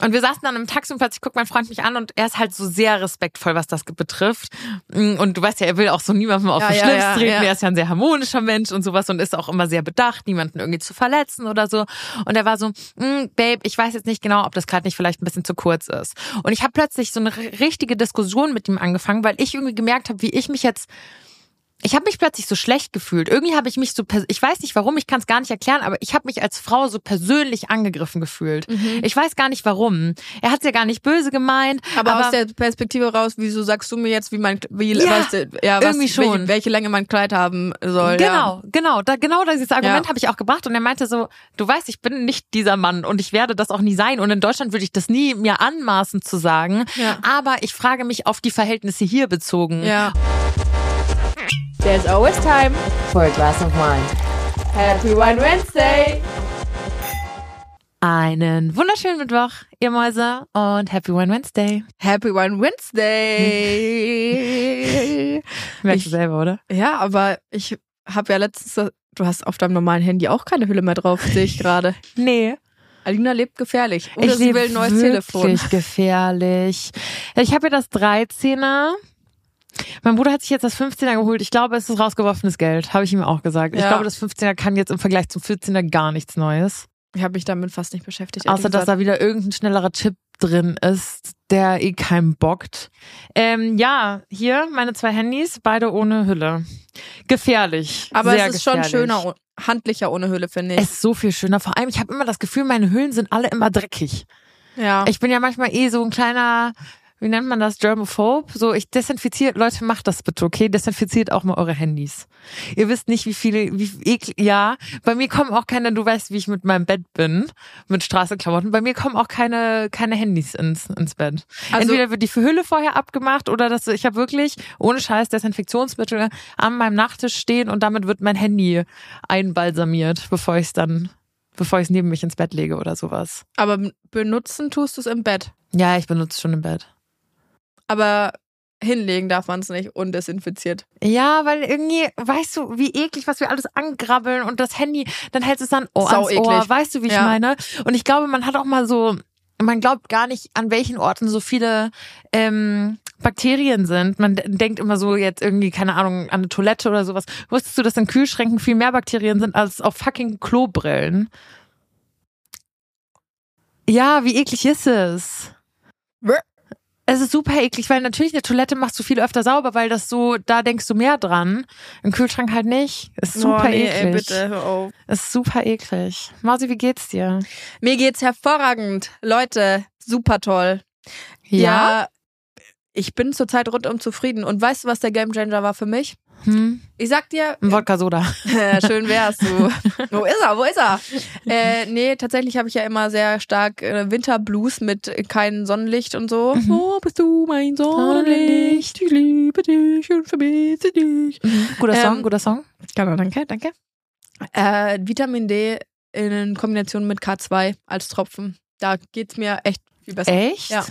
Und wir saßen dann im Taxi und plötzlich guckt mein Freund mich an und er ist halt so sehr respektvoll, was das betrifft. Und du weißt ja, er will auch so niemandem auf Ja, den ja, Schlips ja, treten. Er ist ja ein sehr harmonischer Mensch und sowas und ist auch immer sehr bedacht, niemanden irgendwie zu verletzen oder so. Und er war so, "Mm, Babe, ich weiß jetzt nicht genau, ob das gerade nicht vielleicht ein bisschen zu kurz ist. Und ich habe plötzlich so eine richtige Diskussion mit ihm angefangen, weil ich irgendwie gemerkt habe, wie ich mich jetzt ich habe mich plötzlich so schlecht gefühlt. Irgendwie habe ich mich so, ich weiß nicht warum, ich kann es gar nicht erklären, aber ich habe mich als Frau so persönlich angegriffen gefühlt. Mhm. Ich weiß gar nicht warum. Er hat es ja gar nicht böse gemeint, Aber, aber, aus der Perspektive raus, wieso sagst du mir jetzt, wie mein, wie, Ja, was, ja, was, irgendwie schon. Welche, welche Länge mein Kleid haben soll? Ja. Genau, genau, da, genau dieses Argument Ja. habe ich auch gebracht und er meinte so, du weißt, ich bin nicht dieser Mann und ich werde das auch nie sein und in Deutschland würde ich das nie mir anmaßen zu sagen, Ja. aber ich frage mich auf die Verhältnisse hier bezogen. Ja. There's always time. for a glass of wine. Happy Wine Wednesday. Einen wunderschönen Mittwoch, ihr Mäuse und Happy One Wednesday. Happy Wine Wednesday. Merkst du Ich- selber, oder? ja, aber ich habe ja letztens, du hast auf deinem normalen Handy auch keine Hülle mehr drauf, sehe ich gerade. Nee. Alina lebt gefährlich. Oder ich sie will ein neues wirklich Telefon. gefährlich. Ich habe ja das 13er. Mein Bruder hat sich jetzt das 15er geholt. Ich glaube, es ist rausgeworfenes Geld, habe ich ihm auch gesagt. Ich Ja. glaube, das 15er kann jetzt im Vergleich zum 14er gar nichts Neues. Ich habe mich damit fast nicht beschäftigt. Außer, dass da wieder irgendein schnellerer Chip drin ist, der eh keinem bockt. Ähm, ja, hier meine zwei Handys, beide ohne Hülle. Gefährlich. aber es ist schon gefährlich. schöner, oh- handlicher ohne Hülle, finde ich. Es ist so viel schöner. Vor allem, ich habe immer das Gefühl, meine Hüllen sind alle immer dreckig. ja. Ich bin ja manchmal eh so ein kleiner, wie nennt man das, Germophobe. So, ich desinfiziere, Leute, macht das bitte, okay? Desinfiziert auch mal eure Handys. Ihr wisst nicht, wie viele, wie eklig, ja. Bei mir kommen auch keine, du weißt, wie ich mit meinem Bett bin, mit Straßenklamotten. Bei mir kommen auch keine, keine Handys ins, ins Bett. Also- Entweder wird die Hülle vorher abgemacht oder dass ich habe wirklich ohne Scheiß Desinfektionsmittel an meinem Nachttisch stehen und damit wird mein Handy einbalsamiert, bevor ich es dann, bevor ich es neben mich ins Bett lege oder sowas. aber benutzen tust du es im Bett. Ja, ich benutze es schon im Bett. Aber hinlegen darf man es nicht undesinfiziert. Ja, weil irgendwie, weißt du, wie eklig, was wir alles angrabbeln und das Handy, dann hältst du es dann Ohr Sau ans Ohr. eklig. Weißt du, wie ich Ja. meine? Und ich glaube, man hat auch mal so, man glaubt gar nicht, an welchen Orten so viele ähm, Bakterien sind. Man denkt immer so jetzt irgendwie, keine Ahnung, an eine Toilette oder sowas. Wusstest du, dass in Kühlschränken viel mehr Bakterien sind als auf fucking Klobrillen? Ja, wie eklig ist es? Es ist super eklig, weil natürlich eine Toilette machst du viel öfter sauber, weil das so, da denkst du mehr dran. Im Kühlschrank halt nicht. Ist super oh, nee, eklig. Ey, bitte, hör auf. Ist super eklig. Mausi, wie geht's dir? Mir geht's hervorragend. Leute, super toll. Ja, ich bin zurzeit rundum zufrieden. Und weißt du, was der Gamechanger war für mich? Hm? Ich sag dir, Ein Wodka Soda. Ja, schön wär's du. Wo ist er? Wo ist er? Äh, nee, tatsächlich habe ich ja immer sehr stark äh, Winterblues mit äh, kein Sonnenlicht und so. Mhm. Oh, bist du mein Sonnenlicht? Ich liebe dich und vermisse dich. Guter Song, Ähm, guter Song. Genau, danke, danke. Äh, Vitamin D in Kombination mit K2 als Tropfen. Da geht's mir echt viel besser. Echt? Ja.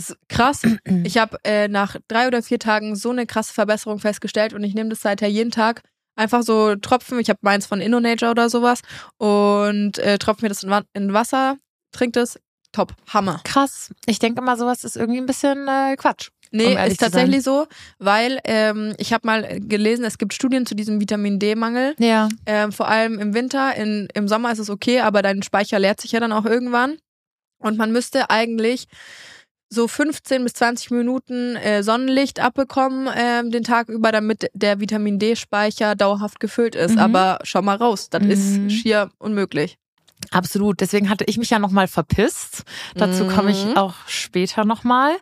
Ist krass. Ich habe äh, nach drei oder vier Tagen so eine krasse Verbesserung festgestellt und ich nehme das seither jeden Tag. Einfach so Tropfen. Ich habe meins von InnoNature oder sowas und äh, tropfe mir das in, in Wasser, trink das. Top, Hammer. Krass. Ich denke mal, sowas ist irgendwie ein bisschen äh, Quatsch. Nee, Um ist tatsächlich so, weil ähm, ich habe mal gelesen, es gibt Studien zu diesem Vitamin D-Mangel. Ja. Ähm, vor allem im Winter, in, im Sommer ist es okay, aber dein Speicher leert sich ja dann auch irgendwann. Und man müsste eigentlich so 15 bis 20 Minuten äh, Sonnenlicht abbekommen ähm, den Tag über, damit der Vitamin D-Speicher dauerhaft gefüllt ist. Mhm. Aber schau mal raus, das Mhm. ist schier unmöglich. Absolut. Deswegen hatte ich mich ja nochmal verpisst. Dazu komme ich Mhm. auch später nochmal.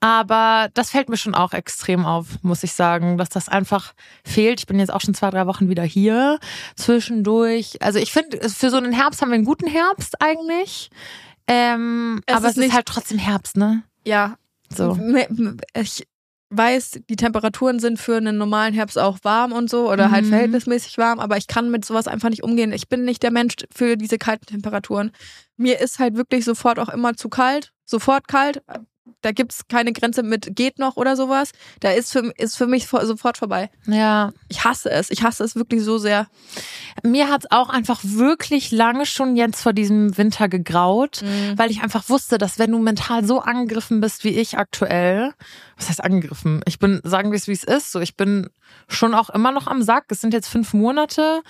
Aber das fällt mir schon auch extrem auf, muss ich sagen, dass das einfach fehlt. Ich bin jetzt auch schon zwei, drei Wochen wieder hier. Zwischendurch. Also ich finde, für so einen Herbst haben wir einen guten Herbst eigentlich. Ähm, Es aber ist es ist halt trotzdem Herbst, ne? Ja, So. ich weiß, die Temperaturen sind für einen normalen Herbst auch warm und so oder halt Mhm. verhältnismäßig warm, aber ich kann mit sowas einfach nicht umgehen. Ich bin nicht der Mensch für diese kalten Temperaturen. Mir ist halt wirklich sofort auch immer zu kalt, sofort kalt. Da gibt's keine Grenze mit geht noch oder sowas. Da ist für, ist für mich sofort vorbei. Ja. Ich hasse es. Ich hasse es wirklich so sehr. Mir hat's auch einfach wirklich lange schon jetzt vor diesem Winter gegraut, Mhm. weil ich einfach wusste, dass wenn du mental so angegriffen bist wie ich aktuell, was heißt angegriffen? Ich bin, sagen wir es wie es ist, so ich bin schon auch immer noch am Sack. Es sind jetzt fünf Monate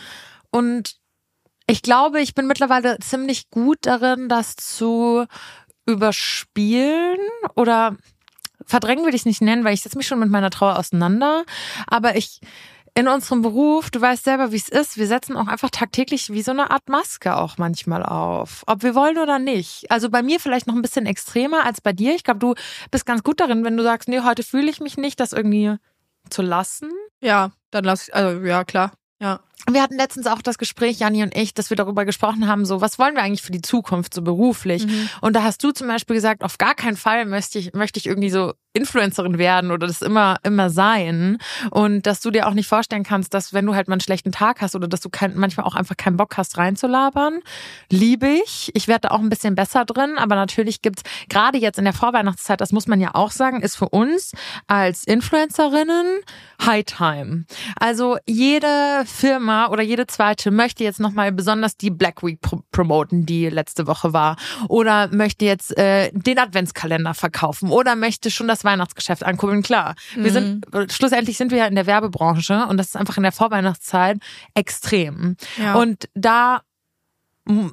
und ich glaube, ich bin mittlerweile ziemlich gut darin, das zu überspielen oder verdrängen will ich nicht nennen, weil ich setze mich schon mit meiner Trauer auseinander. Aber ich in unserem Beruf, du weißt selber, wie es ist, wir setzen auch einfach tagtäglich wie so eine Art Maske auch manchmal auf. Ob wir wollen oder nicht. Also bei mir vielleicht noch ein bisschen extremer als bei dir. Ich glaube, du bist ganz gut darin, wenn du sagst, nee, heute fühle ich mich nicht, das irgendwie zu lassen. Ja, dann lass ich, also ja, klar. Ja. Wir hatten letztens auch das Gespräch, Janni und ich, dass wir darüber gesprochen haben, so, was wollen wir eigentlich für die Zukunft, so beruflich? Mhm. Und da hast du zum Beispiel gesagt, auf gar keinen Fall möchte ich, möchte ich irgendwie so Influencerin werden oder das immer, immer sein. Und dass du dir auch nicht vorstellen kannst, dass wenn du halt mal einen schlechten Tag hast oder dass du kein, manchmal auch einfach keinen Bock hast, reinzulabern. Liebe ich. Ich werde da auch ein bisschen besser drin. Aber natürlich gibt's gerade jetzt in der Vorweihnachtszeit, das muss man ja auch sagen, ist für uns als Influencerinnen High Time. Also jede Firma oder jede zweite möchte jetzt nochmal besonders die Black Week pro promoten, die letzte Woche war. Oder möchte jetzt äh, den Adventskalender verkaufen oder möchte schon das Weihnachtsgeschäft ankurbeln. Klar, wir sind, schlussendlich sind wir ja in der Werbebranche und das ist einfach in der Vorweihnachtszeit extrem. Ja. Und da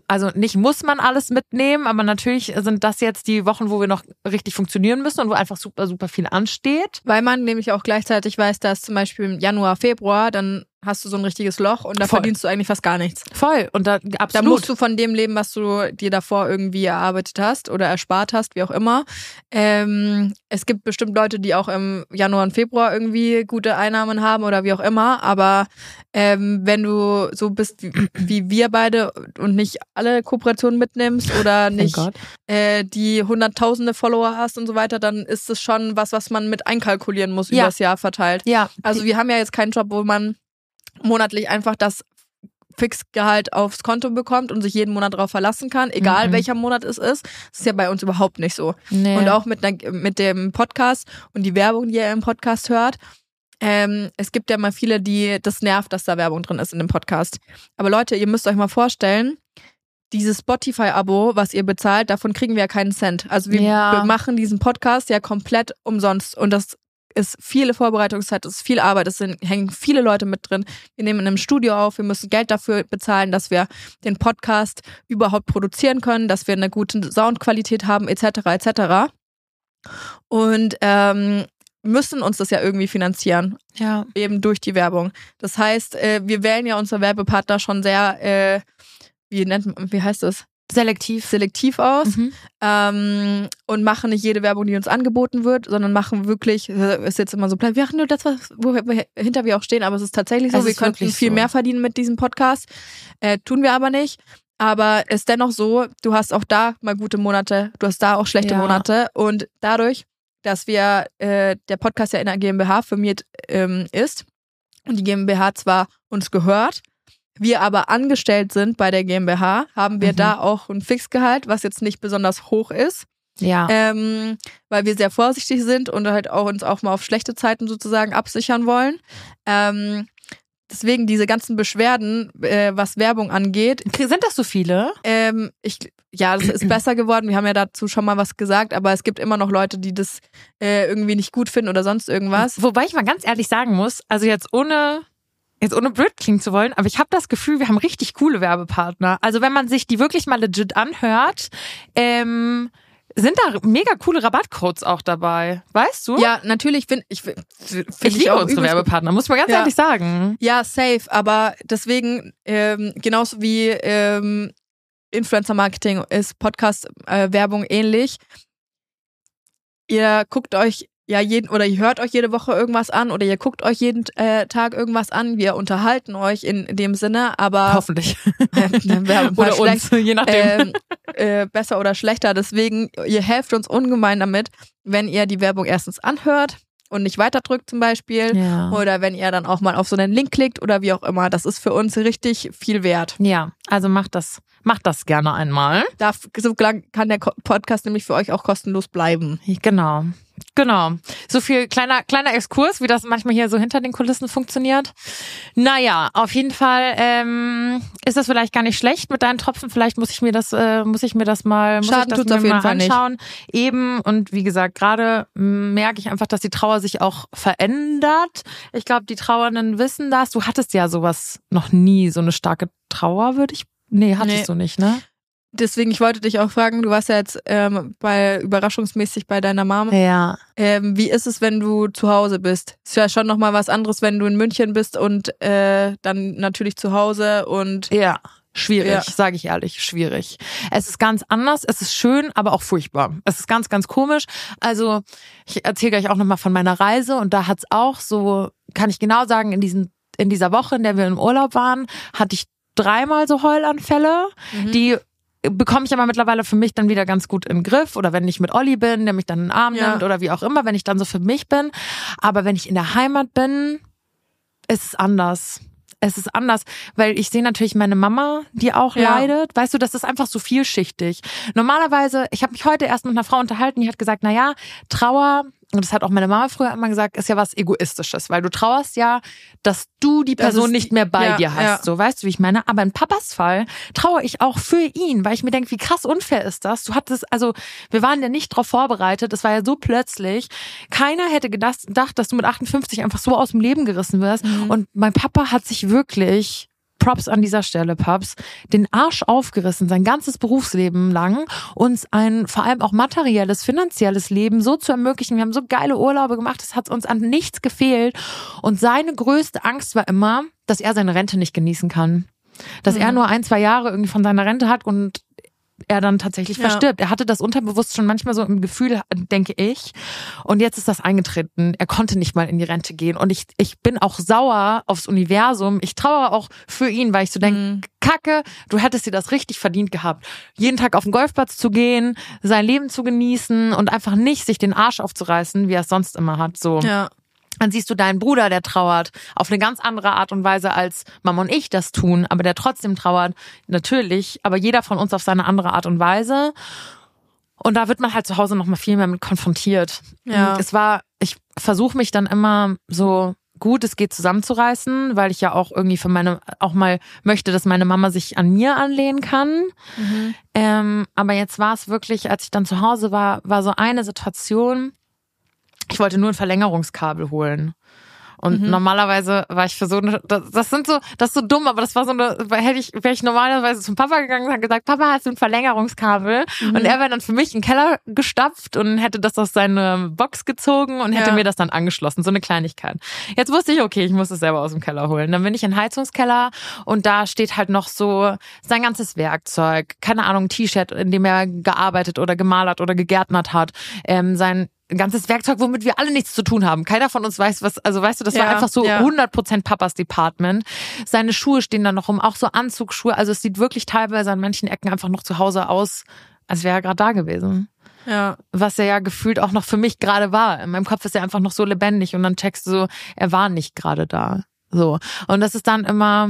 also nicht muss man alles mitnehmen, aber natürlich sind das jetzt die Wochen, wo wir noch richtig funktionieren müssen und wo einfach super, super viel ansteht. Weil man nämlich auch gleichzeitig weiß, dass zum Beispiel im Januar, Februar, dann hast du so ein richtiges Loch und da Voll. verdienst du eigentlich fast gar nichts. Voll. Und da Da absolut. musst du von dem leben, was du dir davor irgendwie erarbeitet hast oder erspart hast, wie auch immer. Ähm, es gibt bestimmt Leute, die auch im Januar und Februar irgendwie gute Einnahmen haben oder wie auch immer. Aber ähm, wenn du so bist wie, wie wir beide und nicht alle Kooperationen mitnimmst oder nicht äh, die hunderttausende Follower hast und so weiter, dann ist es schon was, was man mit einkalkulieren muss Ja. übers Jahr verteilt. Ja, Also wir haben ja jetzt keinen Job, wo man monatlich einfach das Fixgehalt aufs Konto bekommt und sich jeden Monat darauf verlassen kann, egal Mhm. welcher Monat es ist. Das ist ja bei uns überhaupt nicht so. nee. Und auch mit, einer, mit dem Podcast und die Werbung, die ihr im Podcast hört. Ähm, es gibt ja mal viele, die das nervt, dass da Werbung drin ist in dem Podcast. Aber Leute, ihr müsst euch mal vorstellen, dieses Spotify-Abo, was ihr bezahlt, davon kriegen wir ja keinen Cent. Also wir Ja. wir machen diesen Podcast ja komplett umsonst und das ist viele Vorbereitungszeit, ist viel Arbeit, es sind, hängen viele Leute mit drin. Wir nehmen in einem Studio auf, wir müssen Geld dafür bezahlen, dass wir den Podcast überhaupt produzieren können, dass wir eine gute Soundqualität haben, etc. etc. Und ähm, müssen uns das ja irgendwie finanzieren, ja. eben durch die Werbung. Das heißt, äh, wir wählen ja unsere Werbepartner schon sehr, äh, wie nennt man, wie heißt das? Selektiv. Selektiv aus Mhm. ähm, und machen nicht jede Werbung, die uns angeboten wird, sondern machen wirklich, äh, ist jetzt immer so, wir machen nur das, was, wohinter wir auch stehen, aber es ist tatsächlich so, Es wir könnten viel so. mehr verdienen mit diesem Podcast, äh, tun wir aber nicht. Aber es ist dennoch so, du hast auch da mal gute Monate, du hast da auch schlechte Ja. Monate und dadurch, dass wir äh, der Podcast ja in der GmbH firmiert ähm, ist und die GmbH zwar uns gehört, wir aber angestellt sind bei der GmbH, haben wir Mhm. da auch ein Fixgehalt, was jetzt nicht besonders hoch ist, Ja. ähm, weil wir sehr vorsichtig sind und halt auch uns auch mal auf schlechte Zeiten sozusagen absichern wollen. Ähm, deswegen diese ganzen Beschwerden, äh, was Werbung angeht, Sind das so viele? ähm, ich, ja, das ist besser geworden. Wir haben ja dazu schon mal was gesagt, aber es gibt immer noch Leute, die das äh, irgendwie nicht gut finden oder sonst irgendwas. Wobei ich mal ganz ehrlich sagen muss, also jetzt ohne jetzt ohne blöd klingen zu wollen, aber ich habe das Gefühl, wir haben richtig coole Werbepartner. Also wenn man sich die wirklich mal legit anhört, ähm, sind da mega coole Rabattcodes auch dabei. Weißt du? Ja, natürlich finde ich, find ich liebe auch unsere. Werbepartner, muss man ganz Ja. ehrlich sagen. Ja, safe, aber deswegen, ähm, genauso wie ähm, Influencer-Marketing ist Podcast-Werbung ähnlich. Ihr guckt euch ja jeden oder ihr hört euch jede Woche irgendwas an oder ihr guckt euch jeden äh, Tag irgendwas an. Wir unterhalten euch in, dem Sinne, aber Hoffentlich. äh, Oder uns, je nachdem. ähm, äh, besser oder schlechter. Deswegen, ihr helft uns ungemein damit, wenn ihr die Werbung erstens anhört und nicht weiterdrückt zum Beispiel. ja. Oder wenn ihr dann auch mal auf so einen Link klickt oder wie auch immer. Das ist für uns richtig viel wert. Ja, also macht das, macht das gerne einmal. Darf, so kann der Podcast nämlich für euch auch kostenlos bleiben. Genau. Genau. So viel kleiner, kleiner Exkurs, wie das manchmal hier so hinter den Kulissen funktioniert. Naja, auf jeden Fall ähm, ist das vielleicht gar nicht schlecht mit deinen Tropfen. Vielleicht muss ich mir das, äh, muss ich mir das mal, muss Schaden ich das mir auf jeden mal Fall nicht. anschauen. Eben und wie gesagt, gerade mm, merke ich einfach, dass die Trauer sich auch verändert. Ich glaube, die Trauernden wissen das. Du hattest ja sowas noch nie, so eine starke Trauer, würde ich. Nee, hattest Nee. du nicht, ne? Deswegen, ich wollte dich auch fragen, du warst ja jetzt ähm, bei überraschungsmäßig bei deiner Mom. Ja. Ähm, wie ist es, wenn du zu Hause bist? Ist ja schon nochmal was anderes, wenn du in München bist und äh, dann natürlich zu Hause und Ja, schwierig, Ja. sage ich ehrlich, schwierig. Es ist ganz anders, es ist schön, aber auch furchtbar. Es ist ganz, ganz komisch. Also ich erzähle gleich auch nochmal von meiner Reise und da hat's auch so, kann ich genau sagen, in diesen in dieser Woche, in der wir im Urlaub waren, hatte ich dreimal so Heulanfälle, Mhm. die bekomme ich aber mittlerweile für mich dann wieder ganz gut in den Griff oder wenn ich mit Olli bin, der mich dann in den Arm Ja. nimmt oder wie auch immer, wenn ich dann so für mich bin. Aber wenn ich in der Heimat bin, ist es anders. Es ist anders, weil ich sehe natürlich meine Mama, die auch Ja. leidet. Weißt du, das ist einfach so vielschichtig. Normalerweise, ich habe mich heute erst mit einer Frau unterhalten, die hat gesagt, na ja, Trauer, und das hat auch meine Mama früher immer gesagt, ist ja was Egoistisches, weil du trauerst ja, dass du die Das Person nicht mehr bei ja, dir hast. ja. So, weißt du, wie ich meine? Aber in Papas Fall traue ich auch für ihn, weil ich mir denke, wie krass unfair ist das? Du hattest, also, wir waren ja nicht darauf vorbereitet, es war ja so plötzlich. Keiner hätte gedacht, gedacht, dass du mit 58 einfach so aus dem Leben gerissen wirst. Mhm. Und mein Papa hat sich wirklich Props an dieser Stelle, Paps, den Arsch aufgerissen, sein ganzes Berufsleben lang, uns ein vor allem auch materielles, finanzielles Leben so zu ermöglichen. Wir haben so geile Urlaube gemacht, es hat uns an nichts gefehlt. Und seine größte Angst war immer, dass er seine Rente nicht genießen kann. Dass er nur ein, zwei Jahre irgendwie von seiner Rente hat und er dann tatsächlich Ja. verstirbt. Er hatte das unterbewusst schon manchmal so im Gefühl, denke ich. Und jetzt ist das eingetreten. Er konnte nicht mal in die Rente gehen. Und ich, ich bin auch sauer aufs Universum. Ich trauere auch für ihn, weil ich so denke, Mhm. Kacke, du hättest dir das richtig verdient gehabt. Jeden Tag auf den Golfplatz zu gehen, sein Leben zu genießen und einfach nicht sich den Arsch aufzureißen, wie er es sonst immer hat. So. ja. Dann siehst du deinen Bruder, der trauert, auf eine ganz andere Art und Weise, als Mama und ich das tun, aber der trotzdem trauert, natürlich, aber jeder von uns auf seine andere Art und Weise. Und da wird man halt zu Hause noch mal viel mehr mit konfrontiert. Ja. Es war, ich versuche mich dann immer so gut es geht zusammenzureißen, weil ich ja auch irgendwie für meine, auch mal möchte, dass meine Mama sich an mir anlehnen kann. Mhm. Ähm, aber jetzt war es wirklich, als ich dann zu Hause war, war so eine Situation, ich wollte nur ein Verlängerungskabel holen. Und Mhm. normalerweise war ich für so eine, das, das sind so, das ist so dumm, aber das war so eine, hätte ich, wäre ich normalerweise zum Papa gegangen und gesagt, Papa, hast du ein Verlängerungskabel? Mhm. Und er wäre dann für mich in den Keller gestapft und hätte das aus seiner Box gezogen und hätte Ja. mir das dann angeschlossen. So eine Kleinigkeit. Jetzt wusste ich, okay, ich muss es selber aus dem Keller holen. Dann bin ich in den Heizungskeller und da steht halt noch so sein ganzes Werkzeug. Keine Ahnung, ein T-Shirt, in dem er gearbeitet oder gemalert oder gegärtnert hat. Ähm, sein ganzes Werkzeug, womit wir alle nichts zu tun haben. Keiner von uns weiß, was, also weißt du, das war Ja, einfach so ja. 100% Papas Department. Seine Schuhe stehen da noch rum, auch so Anzugsschuhe. Also es sieht wirklich teilweise an manchen Ecken einfach noch zu Hause aus, als wäre er gerade da gewesen. Ja. Was er ja gefühlt auch noch für mich gerade war. In meinem Kopf ist er einfach noch so lebendig und dann checkst du so, er war nicht gerade da. So. Und das ist dann immer,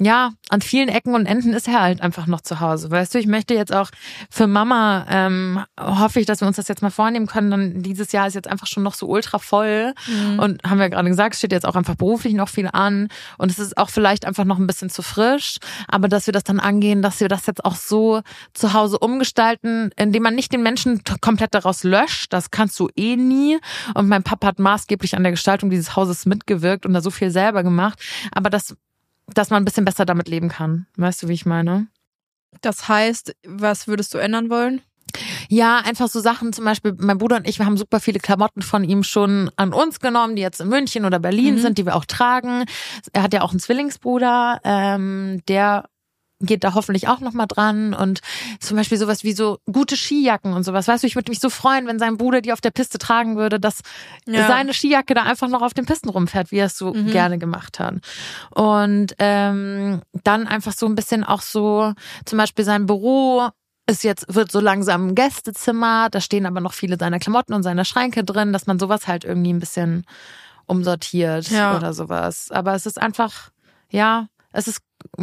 ja, an vielen Ecken und Enden ist er halt einfach noch zu Hause. Weißt du, ich möchte jetzt auch für Mama, ähm, hoffe ich, dass wir uns das jetzt mal vornehmen können. Dann dieses Jahr ist jetzt einfach schon noch so ultra voll. Mhm. Und haben wir gerade gesagt, steht jetzt auch einfach beruflich noch viel an. Und es ist auch vielleicht einfach noch ein bisschen zu frisch. Aber dass wir das dann angehen, dass wir das jetzt auch so zu Hause umgestalten, indem man nicht den Menschen komplett daraus löscht. Das kannst du eh nie. Und mein Papa hat maßgeblich an der Gestaltung dieses Hauses mitgewirkt und da so viel selber gemacht. Aber das dass man ein bisschen besser damit leben kann. Weißt du, wie ich meine? Das heißt, was würdest du ändern wollen? Ja, einfach so Sachen, zum Beispiel, mein Bruder und ich, wir haben super viele Klamotten von ihm schon an uns genommen, die jetzt in München oder Berlin Mhm. sind, die wir auch tragen. Er hat ja auch einen Zwillingsbruder, ähm, der geht da hoffentlich auch noch mal dran und zum Beispiel sowas wie so gute Skijacken und sowas. Weißt du, ich würde mich so freuen, wenn sein Bruder die auf der Piste tragen würde, dass Ja. seine Skijacke da einfach noch auf den Pisten rumfährt, wie er es so Mhm. gerne gemacht hat. Und ähm, dann einfach so ein bisschen auch so, zum Beispiel sein Büro ist jetzt, wird so langsam ein Gästezimmer, da stehen aber noch viele seiner Klamotten und seiner Schränke drin, dass man sowas halt irgendwie ein bisschen umsortiert Ja. oder sowas. Aber es ist einfach, ja, Es ist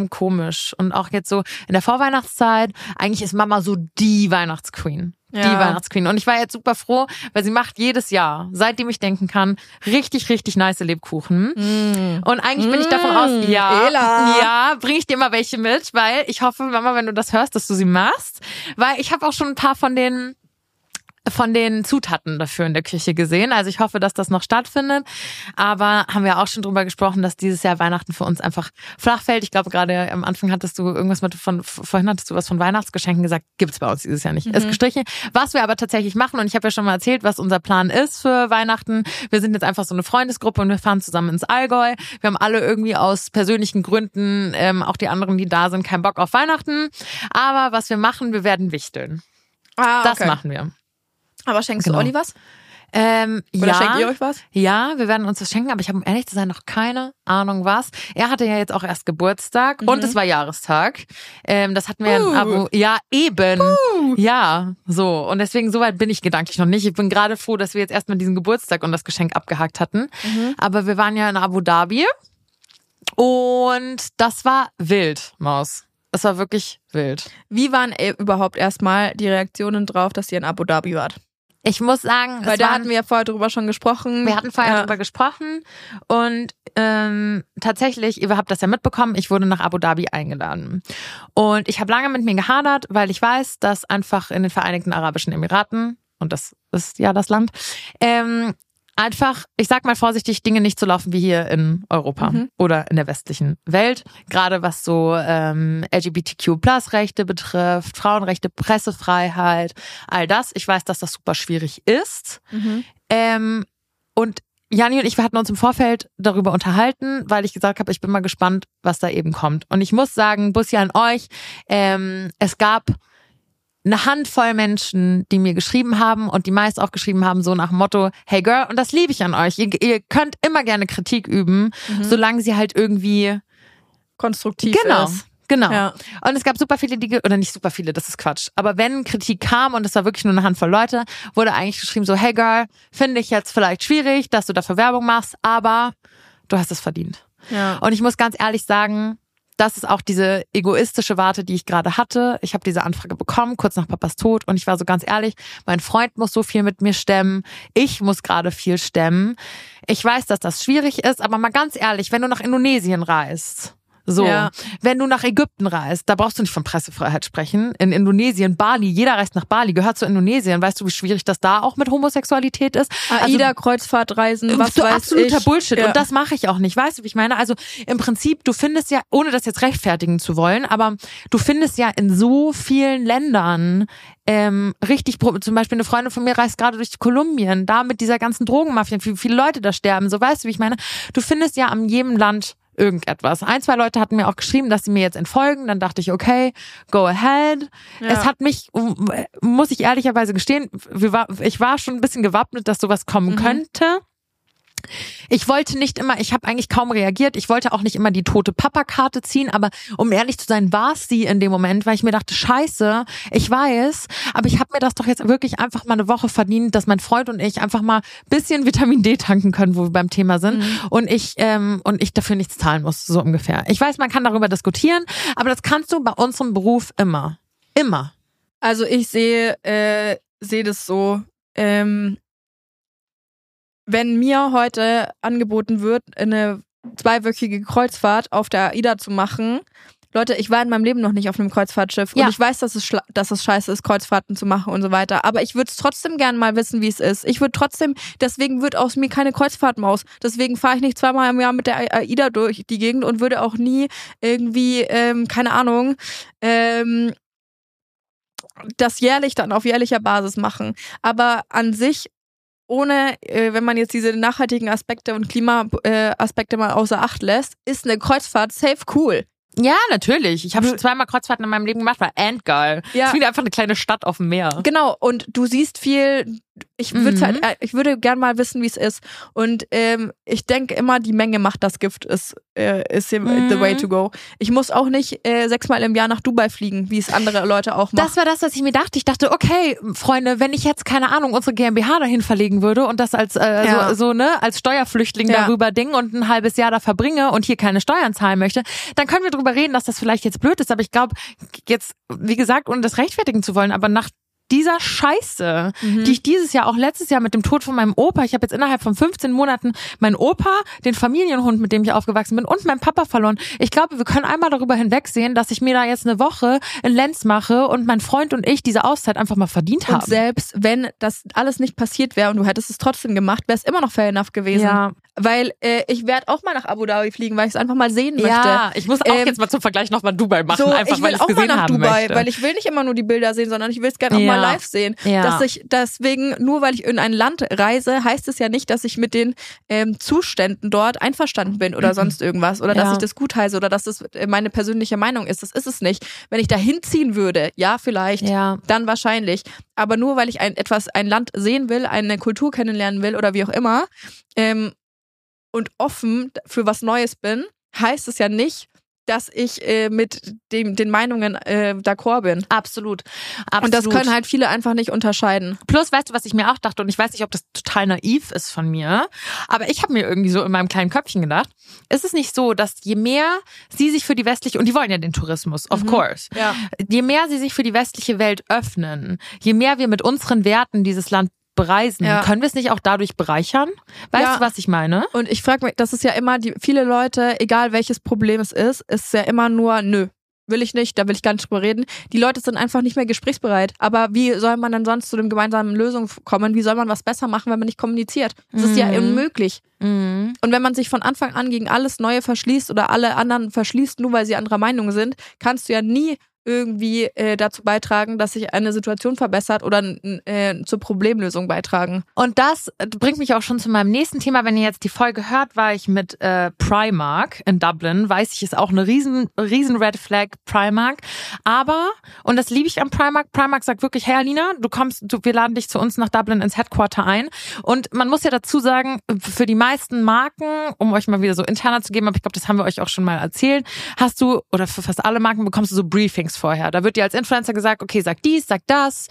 komisch. Und auch jetzt so in der Vorweihnachtszeit, eigentlich ist Mama so die Weihnachtsqueen. Die Ja. Weihnachtsqueen. Und ich war jetzt super froh, weil sie macht jedes Jahr, seitdem ich denken kann, richtig, richtig nice Lebkuchen. Und eigentlich bin ich davon Mm, aus, ja, Ela. ja, bring ich dir mal welche mit, weil ich hoffe, Mama, wenn du das hörst, dass du sie machst. Weil ich habe auch schon ein paar von den von den Zutaten dafür in der Küche gesehen. Also ich hoffe, dass das noch stattfindet. Aber haben wir auch schon drüber gesprochen, dass dieses Jahr Weihnachten für uns einfach flach fällt. Ich glaube, gerade am Anfang hattest du irgendwas mit von, vorhin hattest du was von Weihnachtsgeschenken gesagt. Gibt's bei uns dieses Jahr nicht. Ist gestrichen. Was wir aber tatsächlich machen, und ich habe ja schon mal erzählt, was unser Plan ist für Weihnachten. Wir sind jetzt einfach so eine Freundesgruppe und wir fahren zusammen ins Allgäu. Wir haben alle irgendwie aus persönlichen Gründen, ähm, auch die anderen, die da sind, keinen Bock auf Weihnachten. Aber was wir machen, wir werden wichteln. Ah, Das okay. machen wir. Aber schenkst Genau. du Olli was? Ähm, Oder ja. schenkt ihr euch was? Ja, wir werden uns das schenken, aber ich habe um ehrlich zu sein noch keine Ahnung was. Er hatte ja jetzt auch erst Geburtstag und es war Jahrestag. Ähm, das hatten wir Uh. in Abo. Ja, eben. Ja, so. Und deswegen, soweit bin ich gedanklich noch nicht. Ich bin gerade froh, dass wir jetzt erstmal diesen Geburtstag und das Geschenk abgehakt hatten. Aber wir waren ja in Abu Dhabi und das war wild, Maus. Es war wirklich wild. Wie waren äh, überhaupt erstmal die Reaktionen drauf, dass ihr in Abu Dhabi wart? Ich muss sagen, Weil da waren- hatten wir ja vorher drüber schon gesprochen. Wir hatten vorher ja. darüber gesprochen und ähm, tatsächlich, ihr habt das ja mitbekommen, ich wurde nach Abu Dhabi eingeladen. Und ich habe lange mit mir gehadert, weil ich weiß, dass einfach in den Vereinigten Arabischen Emiraten, und das ist ja das Land, ähm, einfach, ich sag mal vorsichtig, Dinge nicht so laufen wie hier in Europa Mhm. oder in der westlichen Welt. Gerade was so ähm, LGBTQ-Plus-Rechte betrifft, Frauenrechte, Pressefreiheit, all das. Ich weiß, dass das super schwierig ist. Mhm. Ähm, und Jani und ich, wir hatten uns im Vorfeld darüber unterhalten, weil ich gesagt habe, ich bin mal gespannt, was da eben kommt. Und ich muss sagen, Bussi an euch, ähm, es gab eine Handvoll Menschen, die mir geschrieben haben und die meist auch geschrieben haben, so nach dem Motto, hey Girl, und das liebe ich an euch. Ihr, ihr könnt immer gerne Kritik üben, solange sie halt irgendwie konstruktiv genau. ist. Genau. Ja. Und es gab super viele, die, oder nicht super viele, das ist Quatsch. Aber wenn Kritik kam und es war wirklich nur eine Handvoll Leute, wurde eigentlich geschrieben so, hey Girl, finde ich jetzt vielleicht schwierig, dass du dafür Werbung machst, aber du hast es verdient. Ja. Und ich muss ganz ehrlich sagen, das ist auch diese egoistische Warte, die ich gerade hatte. Ich habe diese Anfrage bekommen, kurz nach Papas Tod. Und ich war so ganz ehrlich, mein Freund muss so viel mit mir stemmen. Ich muss gerade viel stemmen. Ich weiß, dass das schwierig ist, aber mal ganz ehrlich, wenn du nach Indonesien reist, so, Ja. wenn du nach Ägypten reist, da brauchst du nicht von Pressefreiheit sprechen. In Indonesien, Bali, jeder reist nach Bali, gehört zu Indonesien. Weißt du, wie schwierig das da auch mit Homosexualität ist? Also AIDA, Kreuzfahrtreisen, was so weiß absoluter ich. Bullshit. Ja. Und das mache ich auch nicht. Weißt du, wie ich meine? Also im Prinzip, du findest ja, ohne das jetzt rechtfertigen zu wollen, aber du findest ja in so vielen Ländern ähm, richtig, zum Beispiel eine Freundin von mir reist gerade durch Kolumbien, da mit dieser ganzen Drogenmafia, wie viele Leute da sterben. So weißt du, wie ich meine? Du findest ja an jedem Land irgendetwas. Ein, zwei Leute hatten mir auch geschrieben, dass sie mir jetzt entfolgen. Dann dachte ich, okay, go ahead. Ja. Es hat mich, muss ich ehrlicherweise gestehen, ich war schon ein bisschen gewappnet, dass sowas kommen könnte. Ich wollte nicht immer, ich habe eigentlich kaum reagiert. Ich wollte auch nicht immer die tote Papa-Karte ziehen, aber um ehrlich zu sein, war es sie in dem Moment, weil ich mir dachte, scheiße, ich weiß, aber ich habe mir das doch jetzt wirklich einfach mal eine Woche verdient, dass mein Freund und ich einfach mal bisschen Vitamin D tanken können, wo wir beim Thema sind und ich ähm, und ich dafür nichts zahlen muss, so ungefähr. Ich weiß, man kann darüber diskutieren, aber das kannst du bei unserem Beruf immer, immer. Also ich sehe äh, sehe das so, ähm, wenn mir heute angeboten wird, eine zweiwöchige Kreuzfahrt auf der AIDA zu machen, Leute, ich war in meinem Leben noch nicht auf einem Kreuzfahrtschiff Ja. und ich weiß, dass es, dass es scheiße ist, Kreuzfahrten zu machen und so weiter. Aber ich würde es trotzdem gern mal wissen, wie es ist. Ich würde trotzdem, deswegen wird aus mir keine Kreuzfahrtmaus. Deswegen fahre ich nicht zweimal im Jahr mit der AIDA durch die Gegend und würde auch nie irgendwie, ähm, keine Ahnung, ähm, das jährlich dann auf jährlicher Basis machen. Aber an sich, ohne, äh, wenn man jetzt diese nachhaltigen Aspekte und Klimaaspekte äh, mal außer Acht lässt, ist eine Kreuzfahrt safe cool. Ja, natürlich. Ich habe schon zweimal Kreuzfahrten in meinem Leben gemacht, war endgeil. Ja. Ist wieder einfach eine kleine Stadt auf dem Meer. Genau, und du siehst viel, ich würde Mhm. halt, ich würde gern mal wissen, wie es ist. Und ähm, ich denke immer, die Menge macht das Gift, ist, äh, ist the Mhm. the way to go. Ich muss auch nicht äh, sechsmal im Jahr nach Dubai fliegen, wie es andere Leute auch machen. Das war das, was ich mir dachte. Ich dachte, okay, Freunde, wenn ich jetzt, keine Ahnung, unsere GmbH dahin verlegen würde und das als äh, Ja. so, so, ne, als Steuerflüchtling Ja. darüber ding und ein halbes Jahr da verbringe und hier keine Steuern zahlen möchte, dann können wir drüber reden, dass das vielleicht jetzt blöd ist. Aber ich glaube, jetzt, wie gesagt, ohne das rechtfertigen zu wollen, aber nach dieser Scheiße, Mhm. die ich dieses Jahr, auch letztes Jahr mit dem Tod von meinem Opa, ich habe jetzt innerhalb von 15 Monaten meinen Opa, den Familienhund, mit dem ich aufgewachsen bin, und meinen Papa verloren. Ich glaube, wir können einmal darüber hinwegsehen, dass ich mir da jetzt eine Woche in Lenz mache und mein Freund und ich diese Auszeit einfach mal verdient und haben. selbst wenn das alles nicht passiert wäre und du hättest es trotzdem gemacht, wäre es immer noch fair enough gewesen. Ja. Weil äh, ich werde auch mal nach Abu Dhabi fliegen, weil ich es einfach mal sehen möchte. Ja, ich muss auch Ähm, jetzt mal zum Vergleich nochmal Dubai machen, So, einfach ich weil will ich auch mal nach Dubai, möchte. weil ich will nicht immer nur die Bilder sehen, sondern ich will es gerne auch Ja. mal live sehen. Ja. Dass ich deswegen, nur weil ich in ein Land reise, heißt es ja nicht, dass ich mit den ähm, Zuständen dort einverstanden bin oder sonst irgendwas oder dass Mhm. Ja. ich das gut heiße oder dass das äh, meine persönliche Meinung ist. Das ist es nicht. Wenn ich da hinziehen würde, ja, vielleicht, ja. dann wahrscheinlich. Aber nur weil ich ein etwas, ein Land sehen will, eine Kultur kennenlernen will oder wie auch immer, ähm, und offen für was Neues bin, heißt es ja nicht, dass ich äh, mit dem, den Meinungen äh, d'accord bin. Absolut. Absolut. Und das können halt viele einfach nicht unterscheiden. Plus, weißt du, was ich mir auch dachte, und ich weiß nicht, ob das total naiv ist von mir, aber ich habe mir irgendwie so in meinem kleinen Köpfchen gedacht, ist es nicht so, dass je mehr sie sich für die westliche, und die wollen ja den Tourismus, of Mhm. course, Ja. je mehr sie sich für die westliche Welt öffnen, je mehr wir mit unseren Werten dieses Land bereisen, Ja. können wir es nicht auch dadurch bereichern? Weißt Ja. du, was ich meine? Und ich frage mich, das ist ja immer, die viele Leute, egal welches Problem es ist, ist ja immer nur, nö. Will ich nicht, da will ich gar nicht drüber reden. Die Leute sind einfach nicht mehr gesprächsbereit. Aber wie soll man denn sonst zu dem gemeinsamen Lösung kommen? Wie soll man was besser machen, wenn man nicht kommuniziert? Das ist ja Mhm. unmöglich. Mhm. Und wenn man sich von Anfang an gegen alles Neue verschließt oder alle anderen verschließt, nur weil sie anderer Meinung sind, kannst du ja nie irgendwie äh, dazu beitragen, dass sich eine Situation verbessert oder äh, zur Problemlösung beitragen. Und das bringt mich auch schon zu meinem nächsten Thema. Wenn ihr jetzt die Folge hört, war ich mit äh, Primark in Dublin. Weiß ich, ist auch eine riesen, riesen Red Flag Primark. Aber, und das liebe ich am Primark, Primark sagt wirklich, hey Alina, du kommst, du, wir laden dich zu uns nach Dublin ins Headquarter ein. Und man muss ja dazu sagen, für die meisten Marken, um euch mal wieder so interner zu geben, aber ich glaube, das haben wir euch auch schon mal erzählt, hast du, oder für fast alle Marken bekommst du so Briefings vorher. Da wird dir als Influencer gesagt, okay, sag dies, sag das,